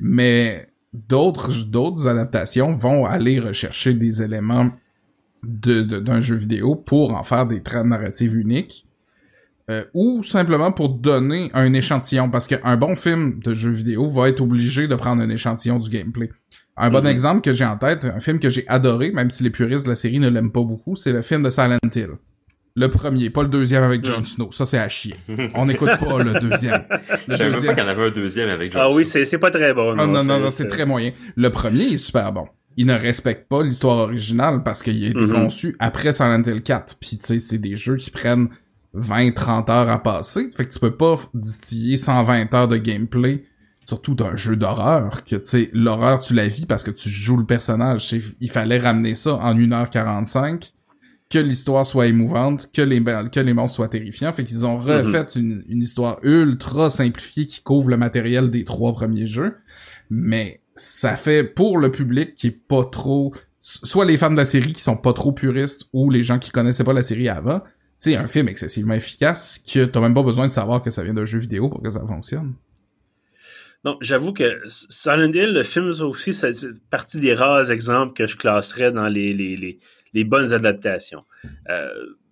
Speaker 3: Mais d'autres adaptations vont aller rechercher des éléments d'un jeu vidéo pour en faire des trames narratives uniques. Euh, ou simplement pour donner un échantillon, parce qu'un bon film de jeu vidéo va être obligé de prendre un échantillon du gameplay. Un bon
Speaker 1: Mhm.
Speaker 3: exemple que j'ai en tête, un film que j'ai adoré, même si les puristes de la série ne l'aiment pas beaucoup, c'est le film de Silent Hill. Le premier, pas le deuxième avec Jon
Speaker 1: Mhm.
Speaker 3: Snow. Ça, c'est à chier. On n'écoute pas le deuxième.
Speaker 2: Je
Speaker 3: Le
Speaker 2: savais même pas qu'il y en avait un deuxième avec John
Speaker 1: Ah oui,
Speaker 2: Snow.
Speaker 1: c'est c'est pas très bon.
Speaker 3: Ah, non, non, non, c'est très moyen. Le premier est super bon. Il ne respecte pas l'histoire originale parce qu'il a été
Speaker 1: Mhm.
Speaker 3: conçu après Silent Hill 4. Puis, tu sais, c'est des jeux qui prennent 20-30 heures à passer. Fait que tu peux pas distiller 120 heures de gameplay, surtout d'un jeu d'horreur, que, tu sais, l'horreur, tu la vis parce que tu joues le personnage. Il fallait ramener ça en 1h45, que l'histoire soit émouvante, que les, que les monstres soient terrifiants. Fait qu'ils ont refait une, une histoire ultra simplifiée qui couvre le matériel des trois premiers jeux. Mais ça fait pour le public qui est pas trop soit les fans de la série qui sont pas trop puristes ou les gens qui connaissaient pas la série avant, c'est un film excessivement efficace que t'as même pas besoin de savoir que ça vient d'un jeu vidéo pour que ça fonctionne.
Speaker 1: Non, j'avoue que Silent Hill, le film aussi, c'est partie des rares exemples que je classerais dans les, les, les, les bonnes adaptations. Euh,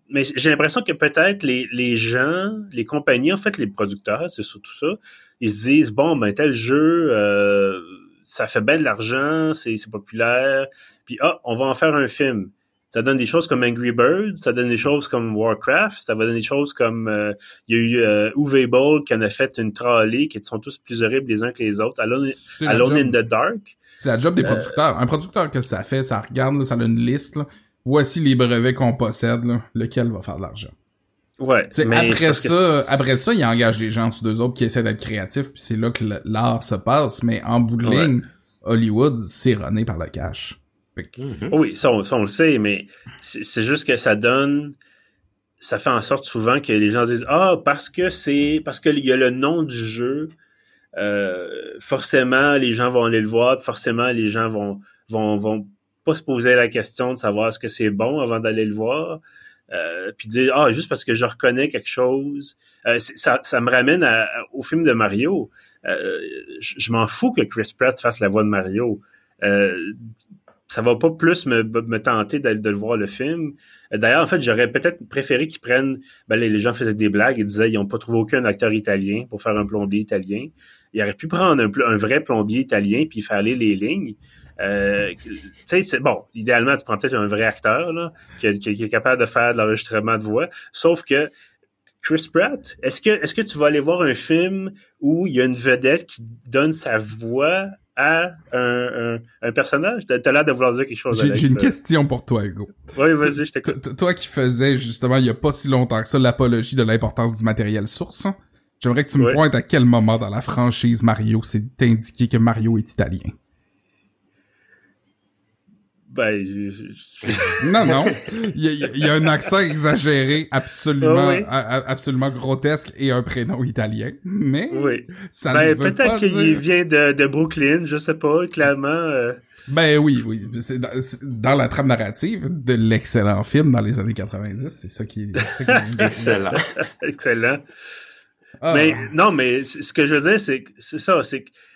Speaker 1: mais j'ai l'impression que peut-être les, les gens, les compagnies, en fait, les producteurs, c'est surtout ça, ils se disent, bon, ben tel jeu, euh, ça fait bien de l'argent, c'est populaire, puis ah, on va en faire un film. Ça donne des choses comme Angry Birds, ça donne des choses comme Warcraft, ça va donner des choses comme euh, il y a eu euh, Uwe Boll qui en a fait une trolley qui sont tous plus horribles les uns que les autres. Alone, in the Dark.
Speaker 3: C'est la job des
Speaker 1: Euh,
Speaker 3: producteurs. Un producteur, qu'est-ce que ça fait? Ça regarde, là, ça a une liste. là. Voici les brevets qu'on possède, là, lequel va faire de l'argent?
Speaker 1: Ouais. Mais
Speaker 3: après ça, après ça, il engage des gens tous deux autres qui essaient d'être créatifs, puis c'est là que l'art se passe. Mais en bout de
Speaker 1: Ouais.
Speaker 3: ligne, Hollywood, c'est runné par le cash.
Speaker 2: Mhm.
Speaker 1: Oui, ça on, ça, on le sait, mais c'est c'est juste que ça donne, ça fait en sorte souvent que les gens disent ah parce que c'est parce que il y a le nom du jeu, euh, forcément les gens vont aller le voir, forcément les gens vont vont vont pas se poser la question de savoir est-ce que c'est bon avant d'aller le voir. Euh, puis dire ah juste parce que je reconnais quelque chose Euh, ça, ça me ramène à- au film de Mario Euh, je je m'en fous que Chris Pratt fasse la voix de Mario Euh, ça va pas plus me, me tenter de, de le voir le film. Euh, D'ailleurs, en fait, j'aurais peut-être préféré qu'ils prennent. Ben, les, les gens faisaient des blagues et disaient ils n'ont pas trouvé aucun acteur italien pour faire un plombier italien. Ils auraient pu prendre un, un vrai plombier italien puis faire aller les lignes. Euh, bon. Idéalement, tu prends peut-être un vrai acteur là, qui, qui- qui est capable de faire de l'enregistrement de voix. Sauf que Chris Pratt, est-ce que est-ce que tu vas aller voir un film où il y a une vedette qui donne sa voix à un, un, un personnage? T'as l'air de vouloir dire quelque chose.
Speaker 3: J'ai une question pour toi, Hugo.
Speaker 1: Oui, vas-y, je t'écoute.
Speaker 3: Toi qui faisais justement il y a pas si longtemps que ça l'apologie de l'importance du matériel source, hein, j'aimerais que tu me pointes à quel moment dans la franchise Mario c'est indiqué que Mario est italien.
Speaker 1: Ben, je- je- je-
Speaker 3: Non, non. Il y, a, il y a un accent exagéré, absolument,
Speaker 1: oui.
Speaker 3: a- a- absolument grotesque et un prénom italien. Mais
Speaker 1: oui.
Speaker 3: ça ne
Speaker 1: Ben, peut-être qu'il
Speaker 3: dire...
Speaker 1: vient de, de Brooklyn, je sais pas, clairement. euh,
Speaker 3: Ben oui, oui. C'est dans, c'est dans la trame narrative de l'excellent film dans les années 90. C'est ça qui est... c'est ça qui est-
Speaker 2: Excellent.
Speaker 1: excellent.
Speaker 3: Ah.
Speaker 1: Mais non, mais ce que je veux dire, c'est que c'est ça, c'est que c'est ça,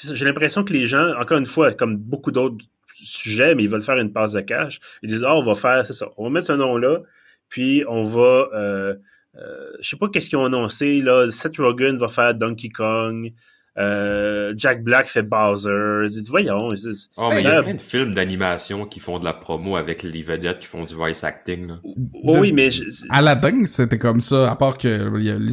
Speaker 1: j'ai l'impression que les gens, encore une fois, comme beaucoup d'autres sujets, mais ils veulent faire une passe de cash, ils disent ah on va faire, c'est ça, on va mettre ce nom-là, puis on va, euh, euh, je sais pas qu'est-ce qu'ils ont annoncé là, Seth Rogen va faire Donkey Kong, Euh, Jack Black fait Bowser. Dites, voyons.
Speaker 2: Oh, mais il y a plein de films d'animation qui font de la promo avec les vedettes qui font du voice acting. Là.
Speaker 1: Oui, mais... Je...
Speaker 3: Aladdin, c'était comme ça, à part que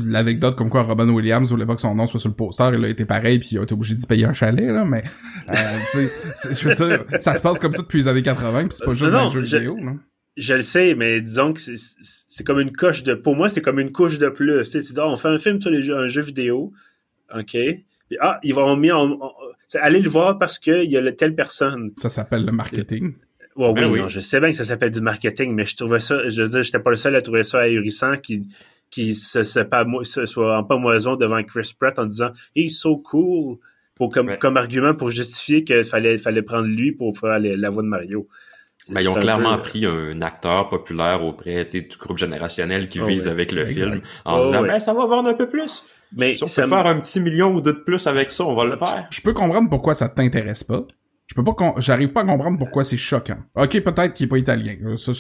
Speaker 3: l'anecdote comme quoi Robin Williams voulait pas que son nom soit sur le poster, il a été pareil, puis il a été obligé d'y payer un chalet, là, mais... Euh, tu sais, je veux dire, ça se passe comme ça depuis les années 80, puis c'est pas juste un jeu vidéo, là.
Speaker 1: Je le sais, mais disons que c'est comme une coche de... Pour moi, c'est comme une couche de plus. Tu sais, on fait un film sur les jeux, un jeu vidéo, OK ah, ils vont mis en, allez le voir parce qu'il y a telle personne.
Speaker 3: Ça s'appelle le marketing.
Speaker 1: oui, ben oui. Non, je sais bien que ça s'appelle du marketing, mais je trouvais ça, je veux dire, j'étais pas le seul à trouver ça ahurissant qui, qui se, se, pas, se soit en pas moison devant Chris Pratt en disant, he's so cool, pour, comme, comme argument pour justifier qu'il fallait, fallait prendre lui pour faire la voix de Mario.
Speaker 2: Mais ils ont clairement pris un acteur populaire auprès du groupe générationnel qui oh vise avec le film en oh disant, ben, ça va vendre un peu plus. Mais si on peut faire un petit million ou deux de plus avec ça, on va le faire.
Speaker 3: Je peux comprendre pourquoi ça t'intéresse pas. Je peux pas j'arrive pas à comprendre pourquoi c'est choquant. OK, peut-être qu'il est pas italien. Ça,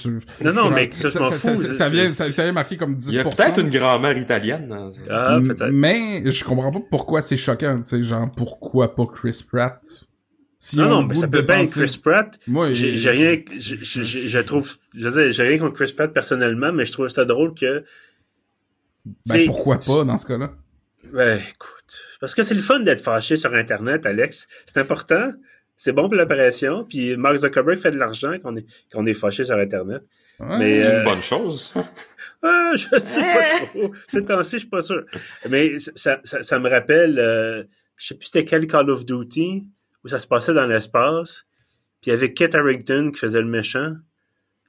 Speaker 1: non non, mais ça m'en fous.
Speaker 3: Ça, vient ça, vient marqué comme 10%.
Speaker 2: Il y a peut-être une grand-mère italienne.
Speaker 1: Ah, peut-être.
Speaker 3: Mais je comprends pas pourquoi c'est choquant, tu sais genre pourquoi pas Chris Pratt?
Speaker 1: Non, non, mais ça peut bien être Chris Pratt. Moi, j'ai rien, je trouve, je veux j'ai rien contre Chris Pratt personnellement, mais je trouve ça drôle que.
Speaker 3: Ben, pourquoi pas dans ce cas-là?
Speaker 1: Ben, écoute. Parce que c'est le fun d'être fâché sur Internet, Alex. C'est important. C'est bon pour l'apparition. Puis Mark Zuckerberg fait de l'argent quand on est, quand est fâché sur Internet.
Speaker 2: mais, c'est une euh, bonne chose.
Speaker 1: ah, je sais pas trop. Ces temps-ci, je suis pas sûr. Mais ça, ça, ça me rappelle, euh, je sais plus c'était quel Call of Duty, où ça se passait dans l'espace. Puis il y avait Kit Harington qui faisait le méchant.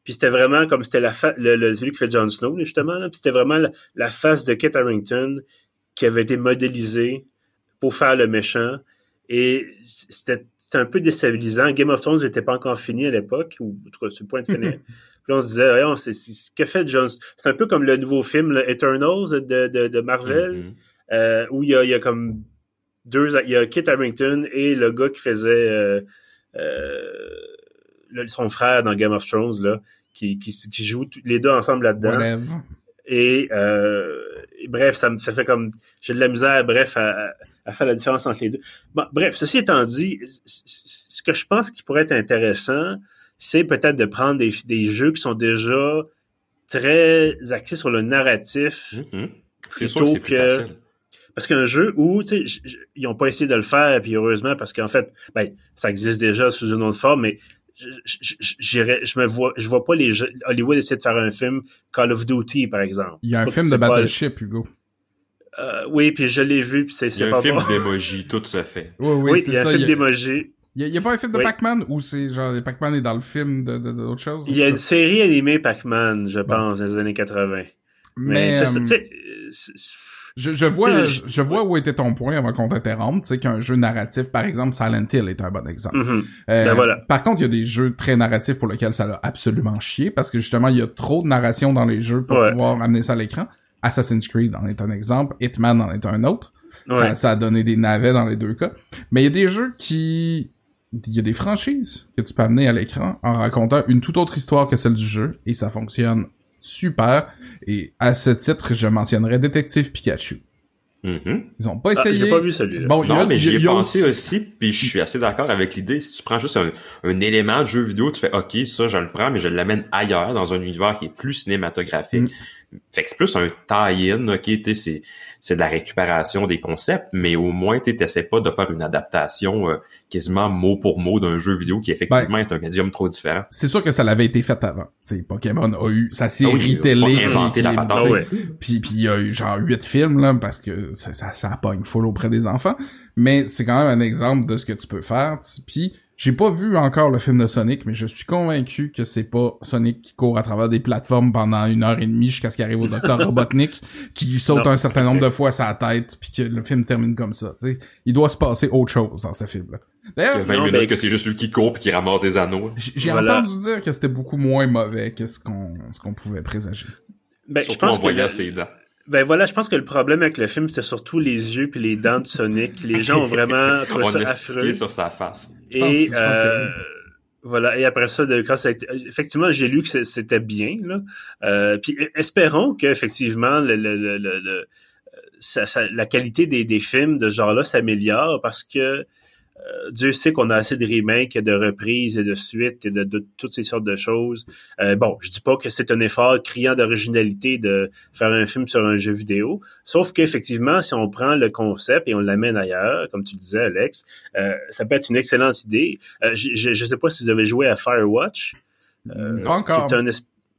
Speaker 1: Puis c'était vraiment comme c'était la le, le, celui qui fait Jon Snow, justement. Puis c'était vraiment la, la, face de Kit Harington qui avait été modélisé pour faire le méchant. Et c'était un peu déstabilisant. Game of Thrones n'était pas encore fini à l'époque, ou en tout cas, le point de finir. Puis on se disait, c'est ce que fait John C'est un peu comme le nouveau film le Eternals de, de, de Marvel, mm-hmm. euh, où il y, a, il y a comme deux... Il y a Kit Harington et le gars qui faisait euh, euh, son frère dans Game of Thrones, là, qui, qui, qui joue les deux ensemble là-dedans. Et euh, bref, ça, ça fait comme j'ai de la misère, bref, à, faire la différence entre les deux. Bon, bref, ceci étant dit, ce que je pense qui pourrait être intéressant, c'est peut-être de prendre des, des, jeux qui sont déjà très axés sur le narratif.
Speaker 2: C'est sûr que, que
Speaker 1: parce qu'un jeu où, tu sais, ils n'ont pas essayé de le faire, puis heureusement, parce qu'en fait, ben, ça existe déjà sous une autre forme, mais je, je, me vois, je vois pas les Hollywood essayer de faire un film Call of Duty, par exemple.
Speaker 3: Il y a un film de Battleship, Hugo.
Speaker 1: Euh, oui, puis je l'ai vu, puis c'est
Speaker 2: pas Il y a un film d'emoji, tout se fait.
Speaker 3: Oui, oui,
Speaker 1: oui il y a un film d'emoji.
Speaker 3: Il y, a, pas un film de Pac-Man ou c'est genre Pac-Man est dans le film de d'autres choses?
Speaker 1: Il y a une série animée Pac-Man, je pense, dans les années 80. Mais, Mais ça, euh,
Speaker 3: je, je vois, je, vois où était ton point avant qu'on t'interrompe. Tu sais qu'un jeu narratif, par exemple, Silent Hill est un bon exemple.
Speaker 1: Mm-hmm. Euh, ben voilà.
Speaker 3: Par contre, il y a des jeux très narratifs pour lesquels ça a absolument chié parce que justement, il y a trop de narration dans les jeux pour pouvoir amener ça à l'écran. Assassin's Creed en est un exemple, Hitman en est un autre. Ça, ça, a donné des navets dans les deux cas. Mais il y a des jeux qui... Il y a des franchises que tu peux amener à l'écran en racontant une toute autre histoire que celle du jeu et ça fonctionne super. Et à ce titre, je mentionnerais Détective Pikachu.
Speaker 2: Mm-hmm.
Speaker 3: Ils ont pas ah, essayé.
Speaker 1: j'ai pas vu celui-là.
Speaker 2: Bon, non, mais j'y ai pensé aussi, puis je suis assez d'accord avec l'idée. Si tu prends juste un, un, élément de jeu vidéo, tu fais OK, ça je le prends, mais je l'amène ailleurs dans un univers qui est plus cinématographique. Mm. Fait que c'est plus un tie-in, ok, c'est c'est de la récupération des concepts, mais au moins tu t'essaies pas de faire une adaptation euh, quasiment mot pour mot d'un jeu vidéo qui effectivement est un médium trop différent.
Speaker 3: C'est sûr que ça l'avait été fait avant. sais Pokémon a eu sa série ah télé,
Speaker 2: inventé la
Speaker 3: puis puis il y a eu genre huit films là parce que ça ça, ça a pas une foule auprès des enfants, mais c'est quand même un exemple de ce que tu peux faire. Puis j'ai pas vu encore le film de Sonic, mais je suis convaincu que c'est pas Sonic qui court à travers des plateformes pendant une heure et demie jusqu'à ce qu'il arrive au docteur Robotnik, qui lui saute un certain nombre de fois sa tête, puis que le film termine comme ça. sais, Il doit se passer autre chose dans ce film-là.
Speaker 2: D'ailleurs, 20 minutes ben, que c'est juste lui qui court puis qui ramasse des anneaux.
Speaker 3: J'ai entendu dire que c'était beaucoup moins mauvais que ce qu'on ce qu'on pouvait présager.
Speaker 1: Ben, je pense que ses dents. Ben voilà, je pense que le problème avec le film, c'est surtout les yeux puis les dents de Sonic. Les gens ont vraiment trouvé ça affreux.
Speaker 2: sur sa face.
Speaker 1: Et euh, voilà. Et après ça, de, quand effectivement, j'ai lu que c'était bien là. Euh, puis espérons qu'effectivement le, le, le, le ça, ça, la qualité des, des films de ce genre-là s'améliore parce que euh, Dieu sait qu'on a assez de remakes, de reprises et de suites et de, de toutes ces sortes de choses. Euh, bon, je dis pas que c'est un effort criant d'originalité de faire un film sur un jeu vidéo, sauf qu'effectivement, si on prend le concept et on l'amène ailleurs, comme tu disais, Alex, euh, ça peut être une excellente idée. Euh, je ne sais pas si vous avez joué à Firewatch.
Speaker 3: Euh, Encore.
Speaker 1: Qui est un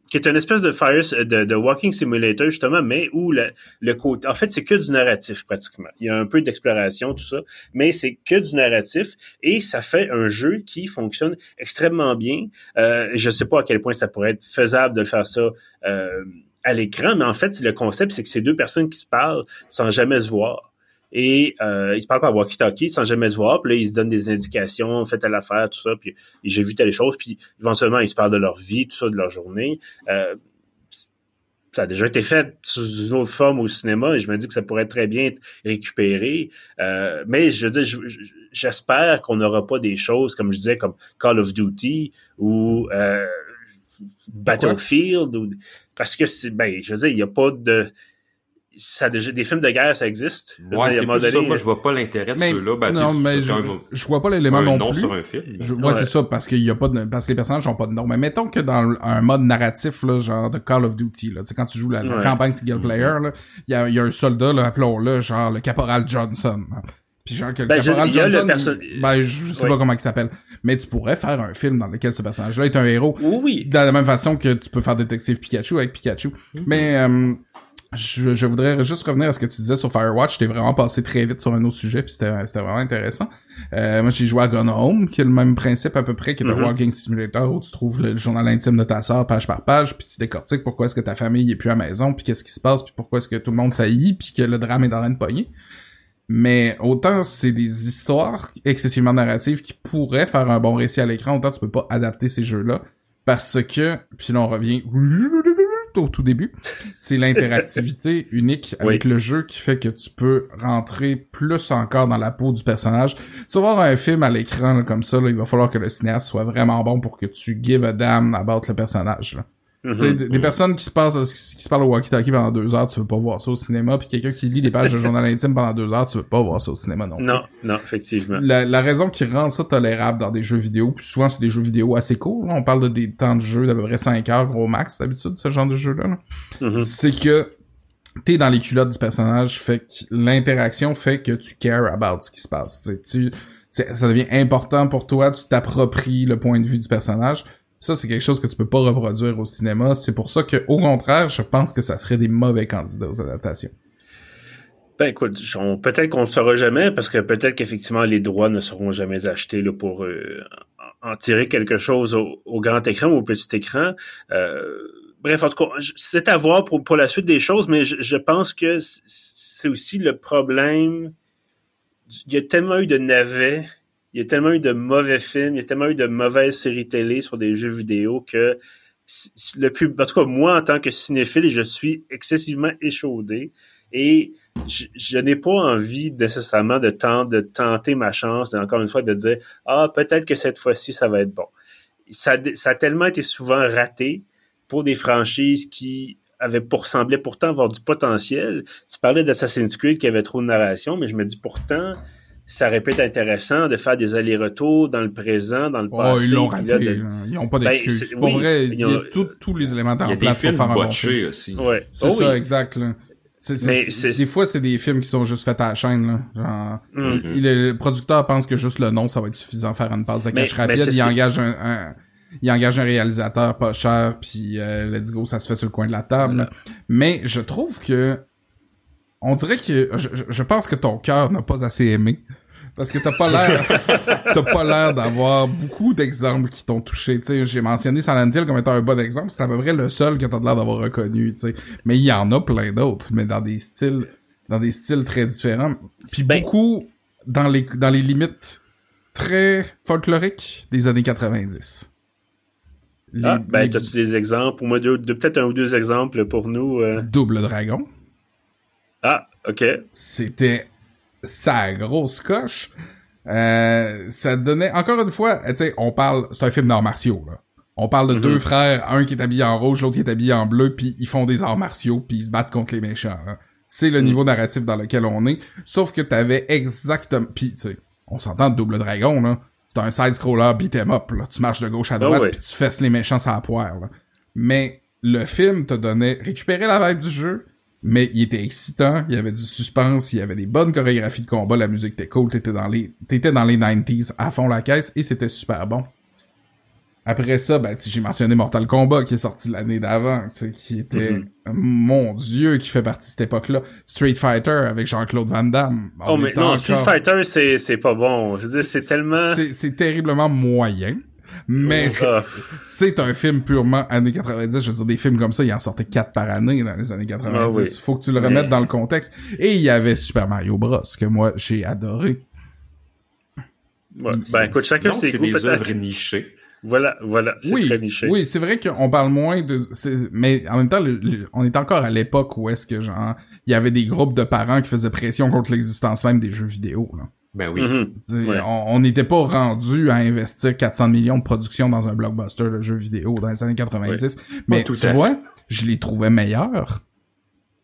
Speaker 1: qui est une espèce de fire de, de walking simulator justement, mais où le, le côté, en fait, c'est que du narratif pratiquement. Il y a un peu d'exploration tout ça, mais c'est que du narratif et ça fait un jeu qui fonctionne extrêmement bien. Euh, je sais pas à quel point ça pourrait être faisable de le faire ça. Euh, à l'écran, mais en fait, le concept, c'est que c'est deux personnes qui se parlent sans jamais se voir et euh, ils se parlent par walkie-talkie sans jamais se voir, puis là, ils se donnent des indications, faites à l'affaire, tout ça, puis j'ai vu telle chose, puis éventuellement, ils se parlent de leur vie, tout ça, de leur journée. Euh, ça a déjà été fait sous une autre forme au cinéma et je me dis que ça pourrait très bien être récupéré. Euh, mais je veux dire, j'espère qu'on n'aura pas des choses, comme je disais, comme Call of Duty ou Battlefield. Ou, parce que, c'est ben, je veux dire, il n'y a pas de ça déjà des films de guerre ça existe.
Speaker 2: Ouais, ça. moi je vois pas l'intérêt de ceux-là.
Speaker 3: Ben, non mais je, je, vois pas l'élément non
Speaker 2: nom
Speaker 3: plus.
Speaker 2: sur un film.
Speaker 3: Je, ouais, c'est ça parce qu'il y a pas de parce que les personnages ont pas de nom. Mais mettons que dans un mode narratif là genre de Call of Duty là tu sais quand tu joues la, campagne single player là il y a, y a un soldat là appelons-le genre le caporal Johnson. Puis genre que le ben, caporal Johnson ben je sais pas comment il s'appelle mais tu pourrais faire un film dans lequel ce personnage là est un héros.
Speaker 1: Oui
Speaker 3: de la même façon que tu peux faire détective Pikachu avec Pikachu. Mm-hmm. mais euh, je, je, voudrais juste revenir à ce que tu disais sur Firewatch. T'es vraiment passé très vite sur un autre sujet, puis c'était, vraiment intéressant. Euh, moi, j'ai joué à Gone Home, qui est le même principe à peu près que le mm-hmm. Walking Simulator, où tu trouves le, journal intime de ta sœur page par page, puis tu décortiques pourquoi est-ce que ta famille est plus à la maison, puis qu'est-ce qui se passe, puis pourquoi est-ce que tout le monde saillit, puis que le drame est en train de pogner. Mais autant c'est des histoires excessivement narratives qui pourraient faire un bon récit à l'écran, autant tu peux pas adapter ces jeux-là parce que, puis là on revient au tout début, c'est l'interactivité unique avec le jeu qui fait que tu peux rentrer plus encore dans la peau du personnage. Tu vas voir un film à l'écran comme ça, il va falloir que le cinéaste soit vraiment bon pour que tu give a damn about le personnage. Mm des, personnes qui se passent, qui se parlent au walkie-talkie pendant deux heures, tu veux pas voir ça au cinéma, puis quelqu'un qui lit des pages de journal intime pendant deux heures, tu veux pas voir ça au cinéma non
Speaker 1: Non, non, effectivement.
Speaker 3: La, la, raison qui rend ça tolérable dans des jeux vidéo, puis souvent c'est des jeux vidéo assez courts, on parle de des temps de jeu d'à peu près 5 heures gros max d'habitude, ce genre de jeu-là,
Speaker 1: mm-hmm.
Speaker 3: c'est que t'es dans les culottes du personnage, fait que l'interaction fait que tu cares about ce qui se passe. tu ça devient important pour toi, tu t'appropries le point de vue du personnage. Ça, c'est quelque chose que tu peux pas reproduire au cinéma. C'est pour ça que, au contraire, je pense que ça serait des mauvais candidats aux adaptations.
Speaker 1: Ben écoute, peut-être qu'on ne le saura jamais parce que peut-être qu'effectivement les droits ne seront jamais achetés là, pour euh, en tirer quelque chose au, grand écran ou au petit écran. Euh, bref, en tout cas, c'est à voir pour, pour la suite des choses, mais je, je pense que c'est aussi le problème. Il y a tellement eu de navets il y a tellement eu de mauvais films, il y a tellement eu de mauvaises séries télé sur des jeux vidéo que le plus, en tout cas, moi, en tant que cinéphile, je suis excessivement échaudé et je, n'ai pas envie nécessairement de, tenter ma chance, encore une fois, de dire, ah, peut-être que cette fois-ci, ça va être bon. Ça, a tellement été souvent raté pour des franchises qui avaient pour sembler pourtant avoir du potentiel. Tu parlais d'Assassin's Creed qui avait trop de narration, mais je me dis pourtant, ça aurait pu être intéressant de faire des allers-retours dans le présent, dans le passé.
Speaker 3: Oh, ils l'ont raté. Ils n'ont pas ben, d'excuses. Ben, pour vrai, il y a tous les éléments en place pour faire un bon film.
Speaker 2: aussi.
Speaker 1: Ouais.
Speaker 3: C'est oh, ça, exact. Là. des fois, c'est des films qui sont juste faits à la chaîne. Là. Genre, mm-hmm. le producteur pense que juste le nom, ça va être suffisant à faire une passe de cash rapide. il engage un, il engage un réalisateur pas cher, puis euh, let's go, ça se fait sur le coin de la table. Mais je trouve que on dirait que je, je pense que ton cœur n'a pas assez aimé. Parce que t'as pas l'air, t'as pas l'air d'avoir beaucoup d'exemples qui t'ont touché. Tu sais, j'ai mentionné Silent Hill comme étant un bon exemple. C'est à peu près le seul que t'as l'air d'avoir reconnu. Tu sais, mais il y en a plein d'autres, mais dans des styles, dans des styles très différents. Puis ben beaucoup dans les dans les limites très folkloriques des années 90.
Speaker 1: ah, ben, as-tu des exemples? Pour moi, de, peut-être un ou deux exemples pour nous. Euh?
Speaker 3: Double Dragon.
Speaker 1: Ah, ok.
Speaker 3: C'était sa grosse coche. Euh, ça donnait, encore une fois, tu sais, on parle, c'est un film d'arts martiaux, là. On parle de mm-hmm. deux frères, un qui est habillé en rouge, l'autre qui est habillé en bleu, puis ils font des arts martiaux, puis ils se battent contre les méchants. c'est le niveau narratif dans lequel on est. Sauf que t'avais exactement... Puis, tu sais, on s'entend Double Dragon, là. C'est un side-scroller beat'em up, là. Tu marches de gauche à droite,
Speaker 1: Ah ouais.
Speaker 3: puis tu fesses les méchants à la poire, là. Mais le film te donnait... récupérer la vibe du jeu, mais il était excitant, il y avait du suspense, il y avait des bonnes chorégraphies de combat, la musique était cool, t'étais dans les, t'étais dans les 90s à fond la caisse, et c'était super bon. Après ça, ben, j'ai mentionné Mortal Kombat qui est sorti l'année d'avant, qui était,
Speaker 1: Mhm.
Speaker 3: mon dieu, qui fait partie de cette époque-là. Street Fighter avec Jean-Claude Van Damme.
Speaker 1: Oh, mais non, Street Fighter, c'est, c'est pas bon. Je veux dire, c'est tellement...
Speaker 3: C'est terriblement moyen. Mais c'est un film purement années 90. Je veux dire, des films comme ça, il en sortait quatre par année dans les années 90.
Speaker 1: Ah oui.
Speaker 3: Faut que tu le
Speaker 1: Mais-
Speaker 3: remettes dans le contexte. Et il y avait Super Mario Bros. que moi, j'ai adoré.
Speaker 1: ouais. Ben écoute, chacun ses
Speaker 2: c'est
Speaker 1: goûts
Speaker 2: des œuvres nichées.
Speaker 1: Voilà, voilà, c'est
Speaker 3: Oui,
Speaker 1: très niché.
Speaker 3: oui, c'est vrai qu'on parle moins de, mais en même temps, le- le- on est encore à l'époque où est-ce que genre, il y avait des groupes de parents qui faisaient pression contre l'existence même des jeux vidéo. Là.
Speaker 2: Ben oui.
Speaker 1: Mhm. Ouais.
Speaker 3: On n'était pas rendu à investir 400 millions de production dans un blockbuster de jeux vidéo dans les années 90. Mais
Speaker 2: tout
Speaker 3: tu vois, je les trouvais meilleurs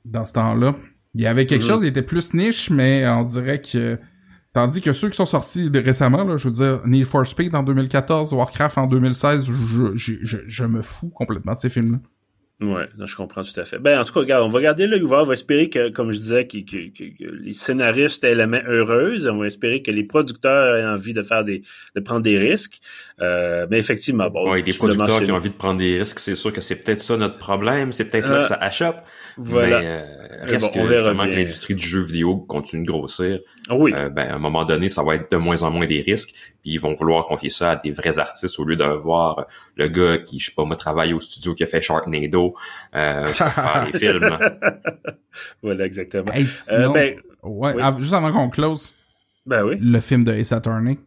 Speaker 3: dans ce temps-là. Il y avait quelque
Speaker 1: Mhm.
Speaker 3: chose, il était plus niche, mais on dirait que... Tandis que ceux qui sont sortis de- récemment, là, je veux dire, Need for Speed en 2014, Warcraft en 2016, je, je, je, je me fous complètement de ces films-là.
Speaker 1: Ouais, non, je comprends tout à fait. Ben, en tout cas, regarde, on va garder l'œil ouvert. On va espérer que, comme je disais, que, que- que- que les scénaristes aient la main heureuse. On va espérer que les producteurs aient envie de faire des, de prendre des risques. Euh, mais effectivement, bon.
Speaker 2: Ouais, des producteurs qui ont envie de prendre des risques, c'est sûr que c'est peut-être ça notre problème, c'est peut-être là
Speaker 1: Euh,
Speaker 2: que ça achoppe.
Speaker 1: Voilà.
Speaker 2: Mais euh,
Speaker 1: Mais
Speaker 2: reste
Speaker 1: bon,
Speaker 2: que
Speaker 1: on
Speaker 2: justement que l'industrie du jeu vidéo continue de grossir.
Speaker 1: Ah oui.
Speaker 2: Euh, ben, à un moment donné, ça va être de moins en moins des risques, puis ils vont vouloir confier ça à des vrais artistes au lieu de voir le gars qui, je sais pas, moi, travaille au studio qui a fait Sharknado euh, pour faire les films.
Speaker 1: voilà, exactement.
Speaker 3: Hey,
Speaker 1: Euh,
Speaker 3: sinon,
Speaker 1: ben,
Speaker 3: ouais,
Speaker 1: oui.
Speaker 3: juste avant qu'on close,
Speaker 1: ben oui.
Speaker 3: le film de Ace Attorney,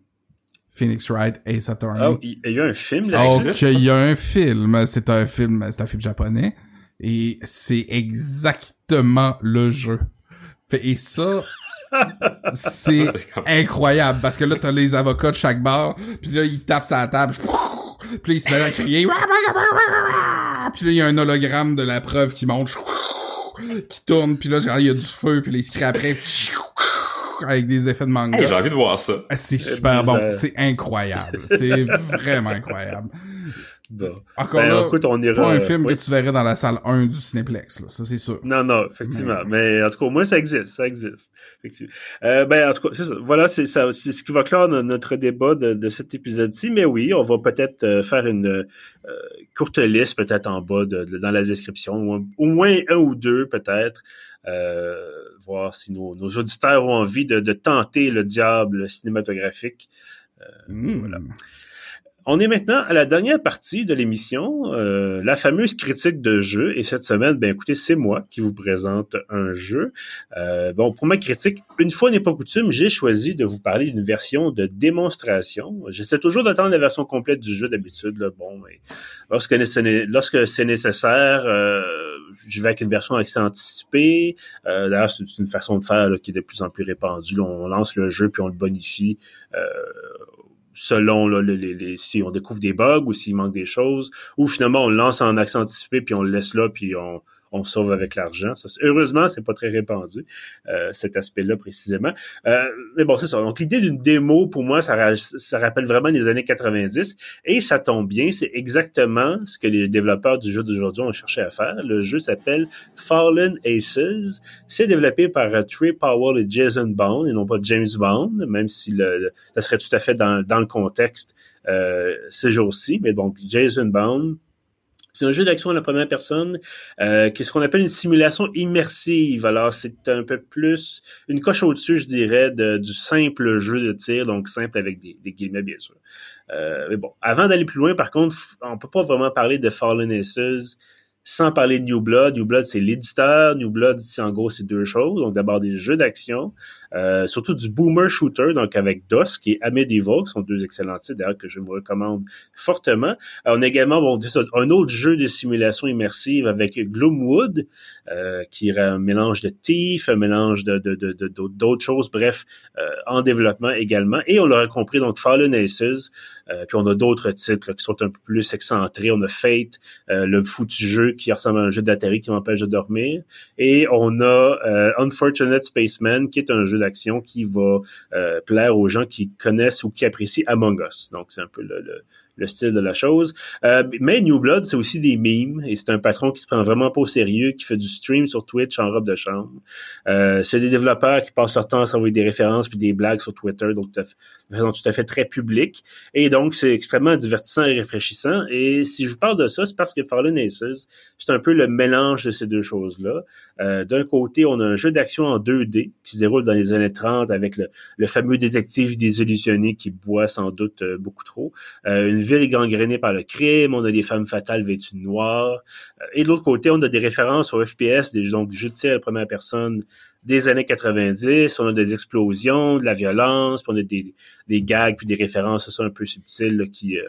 Speaker 3: Phoenix Wright, Ace Attorney.
Speaker 1: Ah, il il y a un film
Speaker 2: Ça
Speaker 1: là
Speaker 3: Oh,
Speaker 2: existe,
Speaker 3: qu'il y a un film, c'est un film, c'est un film japonais, et c'est exactement le jeu. Et ça, c'est incroyable, parce que là, t'as les avocats de chaque bar, puis là, ils tapent sur la table, puis là, ils se mettent à crier, puis là, il y a un hologramme de la preuve qui monte, qui tourne, puis là, il y a du feu, puis là, ils se crient après, avec des effets de manga.
Speaker 2: Hey, j'ai envie de voir ça.
Speaker 3: Ah, C'est super bon, c'est incroyable, c'est vraiment incroyable.
Speaker 1: Bon.
Speaker 3: Encore
Speaker 1: Ben,
Speaker 3: là,
Speaker 1: écoute, on ira.
Speaker 3: pas un film
Speaker 1: oui.
Speaker 3: que tu verrais dans la salle 1 du Cinéplex, là, ça c'est sûr.
Speaker 1: Non, non, effectivement. Mais en tout cas, au moins, ça existe. Ça existe. Effectivement. Euh, ben, en tout cas, c'est ça. Voilà, c'est ça. C'est ce qui va clore no- notre débat de, de cet épisode-ci. Mais oui, on va peut-être euh, faire une euh, courte liste, peut-être en bas de, de- dans la description. Ou un- au moins un ou deux, peut-être. Euh, voir si nos, nos auditeurs ont envie de, de tenter le diable cinématographique.
Speaker 3: Mm.
Speaker 1: voilà. On est maintenant à la dernière partie de l'émission, euh, la fameuse critique de jeu. Et cette semaine, ben écoutez, c'est moi qui vous présente un jeu. Euh, bon, pour ma critique, une fois n'est pas coutume, j'ai choisi de vous parler d'une version de démonstration. J'essaie toujours d'attendre la version complète du jeu d'habitude. là. Bon, mais lorsque c'est nécessaire, euh, je vais avec une version accès anticipée. Euh, D'ailleurs, c'est une façon de faire qui est de plus en plus répandue. On lance le jeu puis on le bonifie. Selon là, les, les- si on découvre des bugs ou s'il manque des choses, ou finalement on lance en accès anticipé puis on le laisse là puis on, on sauve avec l'argent. Heureusement, c'est pas très répandu euh, cet aspect-là précisément. Euh, mais bon, c'est ça. Donc l'idée d'une démo pour moi, ça, ça rappelle vraiment les années 90 et ça tombe bien. C'est exactement ce que les développeurs du jeu d'aujourd'hui ont cherché à faire. Le jeu s'appelle Fallen Aces. C'est développé par Trey Powell et Jason Bond et non pas James Bond, même si le, le- ça serait tout à fait dans, dans le contexte euh, ces jours-ci. Mais donc, Jason Bond, c'est un jeu d'action à la première personne euh, qui est ce qu'on appelle une simulation immersive. Alors, c'est un peu plus une coche au-dessus, je dirais, de- du simple jeu de tir, donc simple avec des, des guillemets, bien sûr. Euh, mais bon, avant d'aller plus loin, par contre, on peut pas vraiment parler de Fallen Aces sans parler de New Blood. New Blood, c'est l'éditeur. New Blood, c'est en gros, c'est deux choses. Donc, d'abord, des jeux d'action, euh, surtout du boomer shooter, donc avec DOS, qui est qui sont deux excellents titres, d'ailleurs, que je vous recommande fortement. Euh, on a également bon, un autre jeu de simulation immersive avec Gloomwood, euh, qui est un mélange de Thief, un mélange de, de, de, de- d'autres choses, bref, euh, en développement également. Et on l'aura compris, donc Fallen Aces, puis on a d'autres titres qui sont un peu plus excentrés. On a Fate, le foutu jeu qui ressemble à un jeu d'Atari qui m'empêche de dormir. Et on a Unfortunate Spaceman, qui est un jeu d'action qui va plaire aux gens qui connaissent ou qui apprécient Among Us. Donc, c'est un peu le le style de la chose. Euh, mais New Blood, c'est aussi des memes et c'est un patron qui se prend vraiment pas au sérieux, qui fait du stream sur Twitch en robe de chambre. Euh, c'est des développeurs qui passent leur temps à s'envoyer des références puis des blagues sur Twitter, donc de façon tout à fait très publique. Et donc, c'est extrêmement divertissant et rafraîchissant. Et si je vous parle de ça, c'est parce que Fallen Aces, c'est un peu le mélange de ces deux choses-là. Euh, D'un côté, on a un jeu d'action en 2D qui se déroule dans les années 30 avec le, le fameux détective désillusionné qui boit sans doute euh, beaucoup trop. Euh, une ville gangrénée par le crime, on a des femmes fatales vêtues de noir. Euh, et de l'autre côté, on a des références au FPS, des donc, du de tir à première personne des années 90. On a des explosions, de la violence, puis on a des, des gags, puis des références ça, un peu subtiles qui, euh,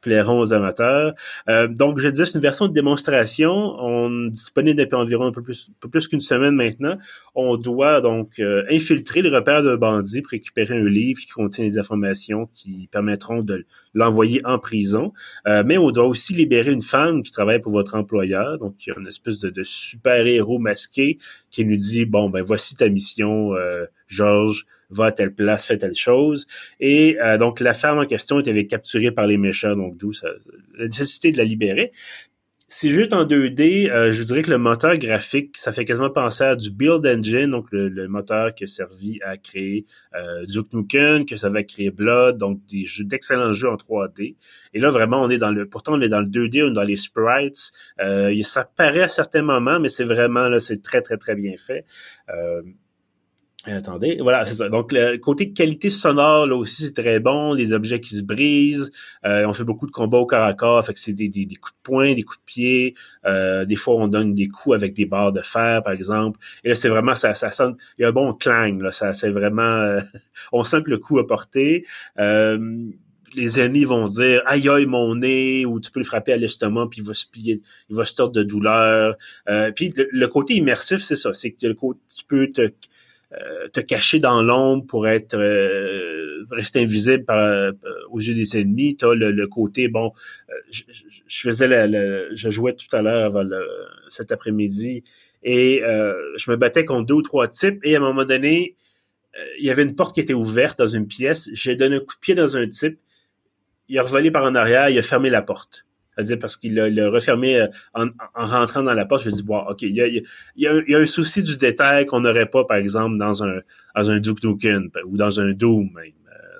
Speaker 1: plairont aux amateurs. Euh, donc, je disais, c'est une version de démonstration. On est disponible depuis environ un peu plus, plus qu'une semaine maintenant. On doit donc euh, infiltrer le repère de bandit pour récupérer un livre qui contient des informations qui permettront de l'envoyer en prison. Euh, mais on doit aussi libérer une femme qui travaille pour votre employeur. Donc, il y a une espèce de, de super-héros masqué qui nous dit, bon, ben voici ta mission, Georges va à telle place, fait telle chose. Et euh, donc, la femme en question était capturée par les méchants, donc d'où la nécessité de la libérer. Si juste en 2D, euh, je vous dirais que le moteur graphique, ça fait quasiment penser à du Build Engine, donc le, moteur qui a servi à créer euh, Duke Nukem, que ça va créer Blood, donc des jeux d'excellents jeux en 3D. Et là, vraiment, on est dans le, pourtant on est dans le 2D, on est dans les sprites. Euh, ça paraît à certains moments, mais c'est vraiment là, c'est très très très bien fait. Euh, Attendez, voilà, c'est ça. Donc, le côté qualité sonore, là aussi, c'est très bon. Les objets qui se brisent. Euh, on fait beaucoup de combats au corps à corps. Fait que c'est des, des, coups de poing, des coups de pied. Euh, des fois, on donne des coups avec des barres de fer, par exemple. Et là, c'est vraiment, ça, ça sonne, il y a un bon clang, là. Ça, c'est vraiment, euh, on sent que le coup a porté. les ennemis vont dire aïe aïe mon nez ou tu peux le frapper à l'estomac puis il va se plier il va se tordre de douleur puis le, côté immersif c'est ça c'est que le côté, tu peux te euh, te cacher dans l'ombre pour être euh, rester invisible par, euh, aux yeux des ennemis. Tu as le, côté, bon, je, faisais la, je jouais tout à l'heure cet après-midi et je me battais contre deux ou trois types et à un moment donné, il y avait une porte qui était ouverte dans une pièce. J'ai donné un coup de pied dans un type. Il a revolé par en arrière, il a fermé la porte dire parce qu'il l'a refermé euh, en, rentrant dans la porte. Je me dis, bon, OK, il y a, il y a, un souci du détail qu'on n'aurait pas, par exemple, dans un, dans un Duke Nukem ou dans un Doom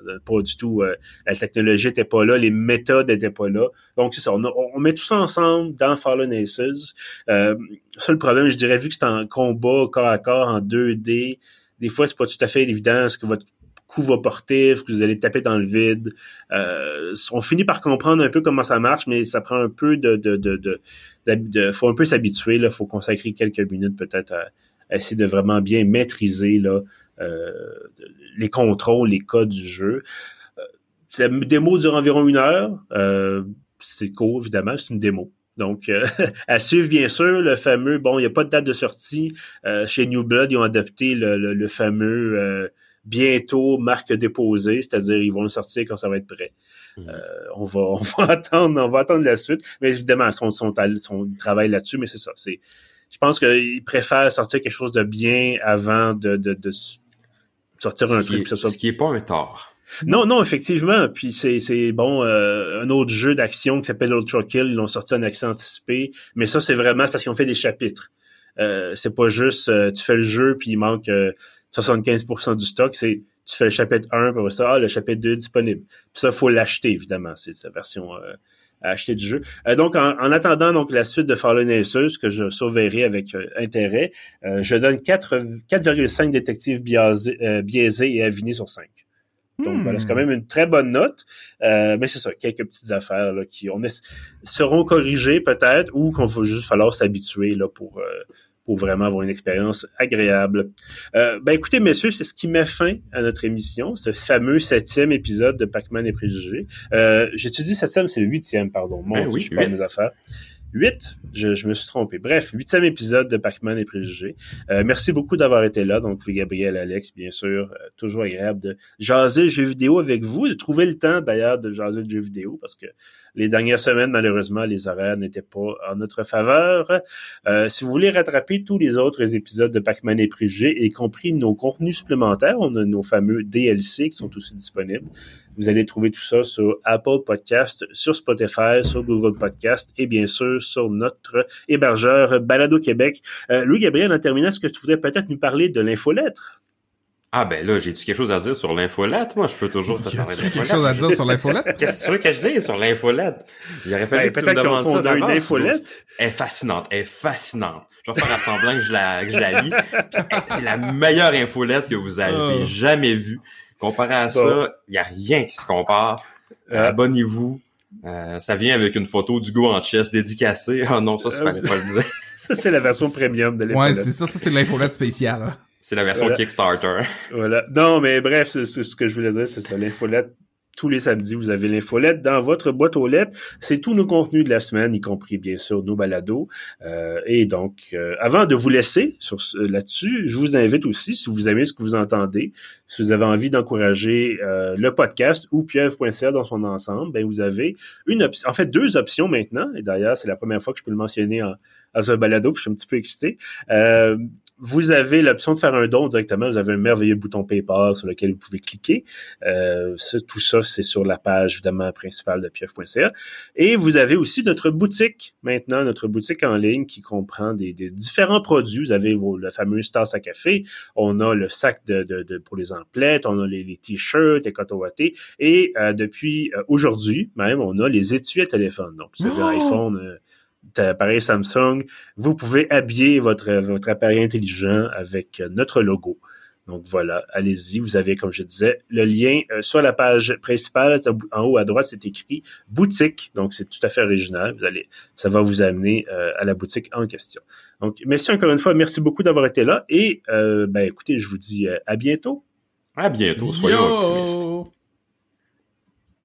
Speaker 1: euh, pas du tout. Euh, la technologie n'était pas là, les méthodes n'étaient pas là. Donc, c'est ça. On, met tout ça ensemble dans Fallen Aces. Euh, le problème, je dirais, vu que c'est en combat corps à corps en 2D, des fois, c'est pas tout à fait évident ce que votre coup va porter, que vous allez taper dans le vide. Euh, on finit par comprendre un peu comment ça marche, mais ça prend un peu de, de, de, de, faut un peu s'habituer. Il faut consacrer quelques minutes peut-être à, essayer de vraiment bien maîtriser là, euh, les contrôles, les codes du jeu. Euh, la démo dure environ une heure. C'est court, évidemment, c'est une démo. Donc, euh, à suivre, bien sûr, le fameux, bon, il n'y a pas de date de sortie. Chez New Blood, ils ont adopté le, le, le fameux bientôt marque déposée, c'est-à-dire ils vont le sortir quand ça va être prêt. Hmm. Euh, on va on va attendre on va attendre la suite, mais évidemment son son, son travail là-dessus, mais c'est ça, c'est je pense qu'ils préfèrent sortir quelque chose de bien avant de, de, de sortir un truc.
Speaker 2: ce qui est pas un tort.
Speaker 1: Non, non, effectivement. Puis c'est, c'est bon, euh, un autre jeu d'action qui s'appelle Ultra Kill, ils l'ont sorti en accès anticipé. Mais ça, c'est vraiment parce qu'ils ont fait des chapitres. Euh, c'est pas juste euh, tu fais le jeu puis il manque 75% du stock, c'est tu fais le chapitre 1, puis ça, ah, le chapitre 2 est disponible. Puis ça, faut l'acheter, évidemment. C'est sa version euh, à acheter du jeu. Euh, donc, en, attendant donc la suite de Fallen Aces, que je surveillerai avec euh, intérêt, je donne 4,5 détectives biaisés, et avinés sur 5. Donc voilà, c'est quand hmm. même une très bonne note. mais c'est ça, quelques petites affaires là, qui on seront corrigées peut-être ou qu'on va juste falloir s'habituer là pour pour vraiment avoir une expérience agréable. Euh, ben écoutez, messieurs, c'est ce qui met fin à notre émission, ce fameux septième épisode de Pac-Man et Préjugés. Euh, J'ai-tu dit septième? C'est le huitième, pardon. Mon ben Dieu, oui, je mes affaires. 8. Je, me suis trompé. Bref, huitième épisode de Pac-Man et Préjugés. Euh, merci beaucoup d'avoir été là. Donc, Gabriel, Alex, bien sûr. Euh, toujours agréable de jaser jeux vidéo avec vous, de trouver le temps d'ailleurs de jaser de jeux vidéo parce que les dernières semaines, malheureusement, les horaires n'étaient pas en notre faveur. Euh, si vous voulez rattraper tous les autres épisodes de Pac-Man et Préjugés, y compris nos contenus supplémentaires, on a nos fameux DLC qui sont aussi disponibles. Vous allez trouver tout ça sur Apple Podcast, sur Spotify, sur Google Podcast et bien sûr sur notre hébergeur Balado Québec. Euh, Louis-Gabriel, en terminant, est-ce que tu voudrais peut-être nous parler de l'infolettre?
Speaker 2: Ah ben là, j'ai-tu quelque chose à dire sur l'infolette? Moi, je peux toujours te parler
Speaker 3: d'infolette. quelque chose à dire sur l'infolette?
Speaker 2: Qu'est-ce que tu veux que je dise sur l'infolette?
Speaker 1: Il aurait fallu ben, que tu me demandes ça d'avance. Une infolette?
Speaker 2: Elle est fascinante, elle est fascinante. Je vais faire un semblant que je la, que je la lis. C'est la meilleure infolette que vous avez oh. jamais vue. Comparé à ça, il y a rien qui se compare. Euh, abonnez-vous. Euh, ça vient avec une photo du go en chess dédicacé. Ah oh non, ça, ça fallait pas le dire.
Speaker 1: ça, c'est la version premium de
Speaker 3: l'infolette. Ouais, c'est ça, ça, c'est l'infolette spéciale. Hein.
Speaker 2: C'est la version Kickstarter.
Speaker 1: Voilà. Non, mais bref, c'est ce que je voulais dire, c'est ça. L'infolette tous les samedis, vous avez l'infolette dans votre boîte aux lettres. C'est tous nos contenus de la semaine, y compris bien sûr nos balados. Euh, et donc, euh, avant de vous laisser sur là-dessus, je vous invite aussi, si vous aimez ce que vous entendez, si vous avez envie d'encourager euh, le podcast ou pieuvre.ca dans son ensemble, ben vous avez une option, en fait deux options maintenant. Et d'ailleurs, c'est la première fois que je peux le mentionner en, dans un balado, puis je suis un petit peu excité. Euh, vous avez l'option de faire un don directement. Vous avez un merveilleux bouton PayPal sur lequel vous pouvez cliquer. Euh, tout ça, c'est sur la page évidemment principale de pieuf.ca. Et vous avez aussi notre boutique maintenant, notre boutique en ligne qui comprend des, différents produits. Vous avez vos, le fameux tasse à café. On a le sac de, de, pour les emplettes. On a les, t-shirts, les coton Et euh, depuis euh, aujourd'hui même, on a les étuis à téléphone. Donc, vous avez un oh! iPhone euh, appareil Samsung, vous pouvez habiller votre, votre appareil intelligent avec notre logo. Donc voilà, allez-y. Vous avez, comme je disais, le lien euh, sur la page principale. En haut à droite, c'est écrit boutique. Donc c'est tout à fait original. Vous allez, ça va vous amener euh, à la boutique en question. Donc merci encore une fois. Merci beaucoup d'avoir été là. Et euh, ben écoutez, je vous dis à bientôt.
Speaker 2: À bientôt. Soyons optimistes.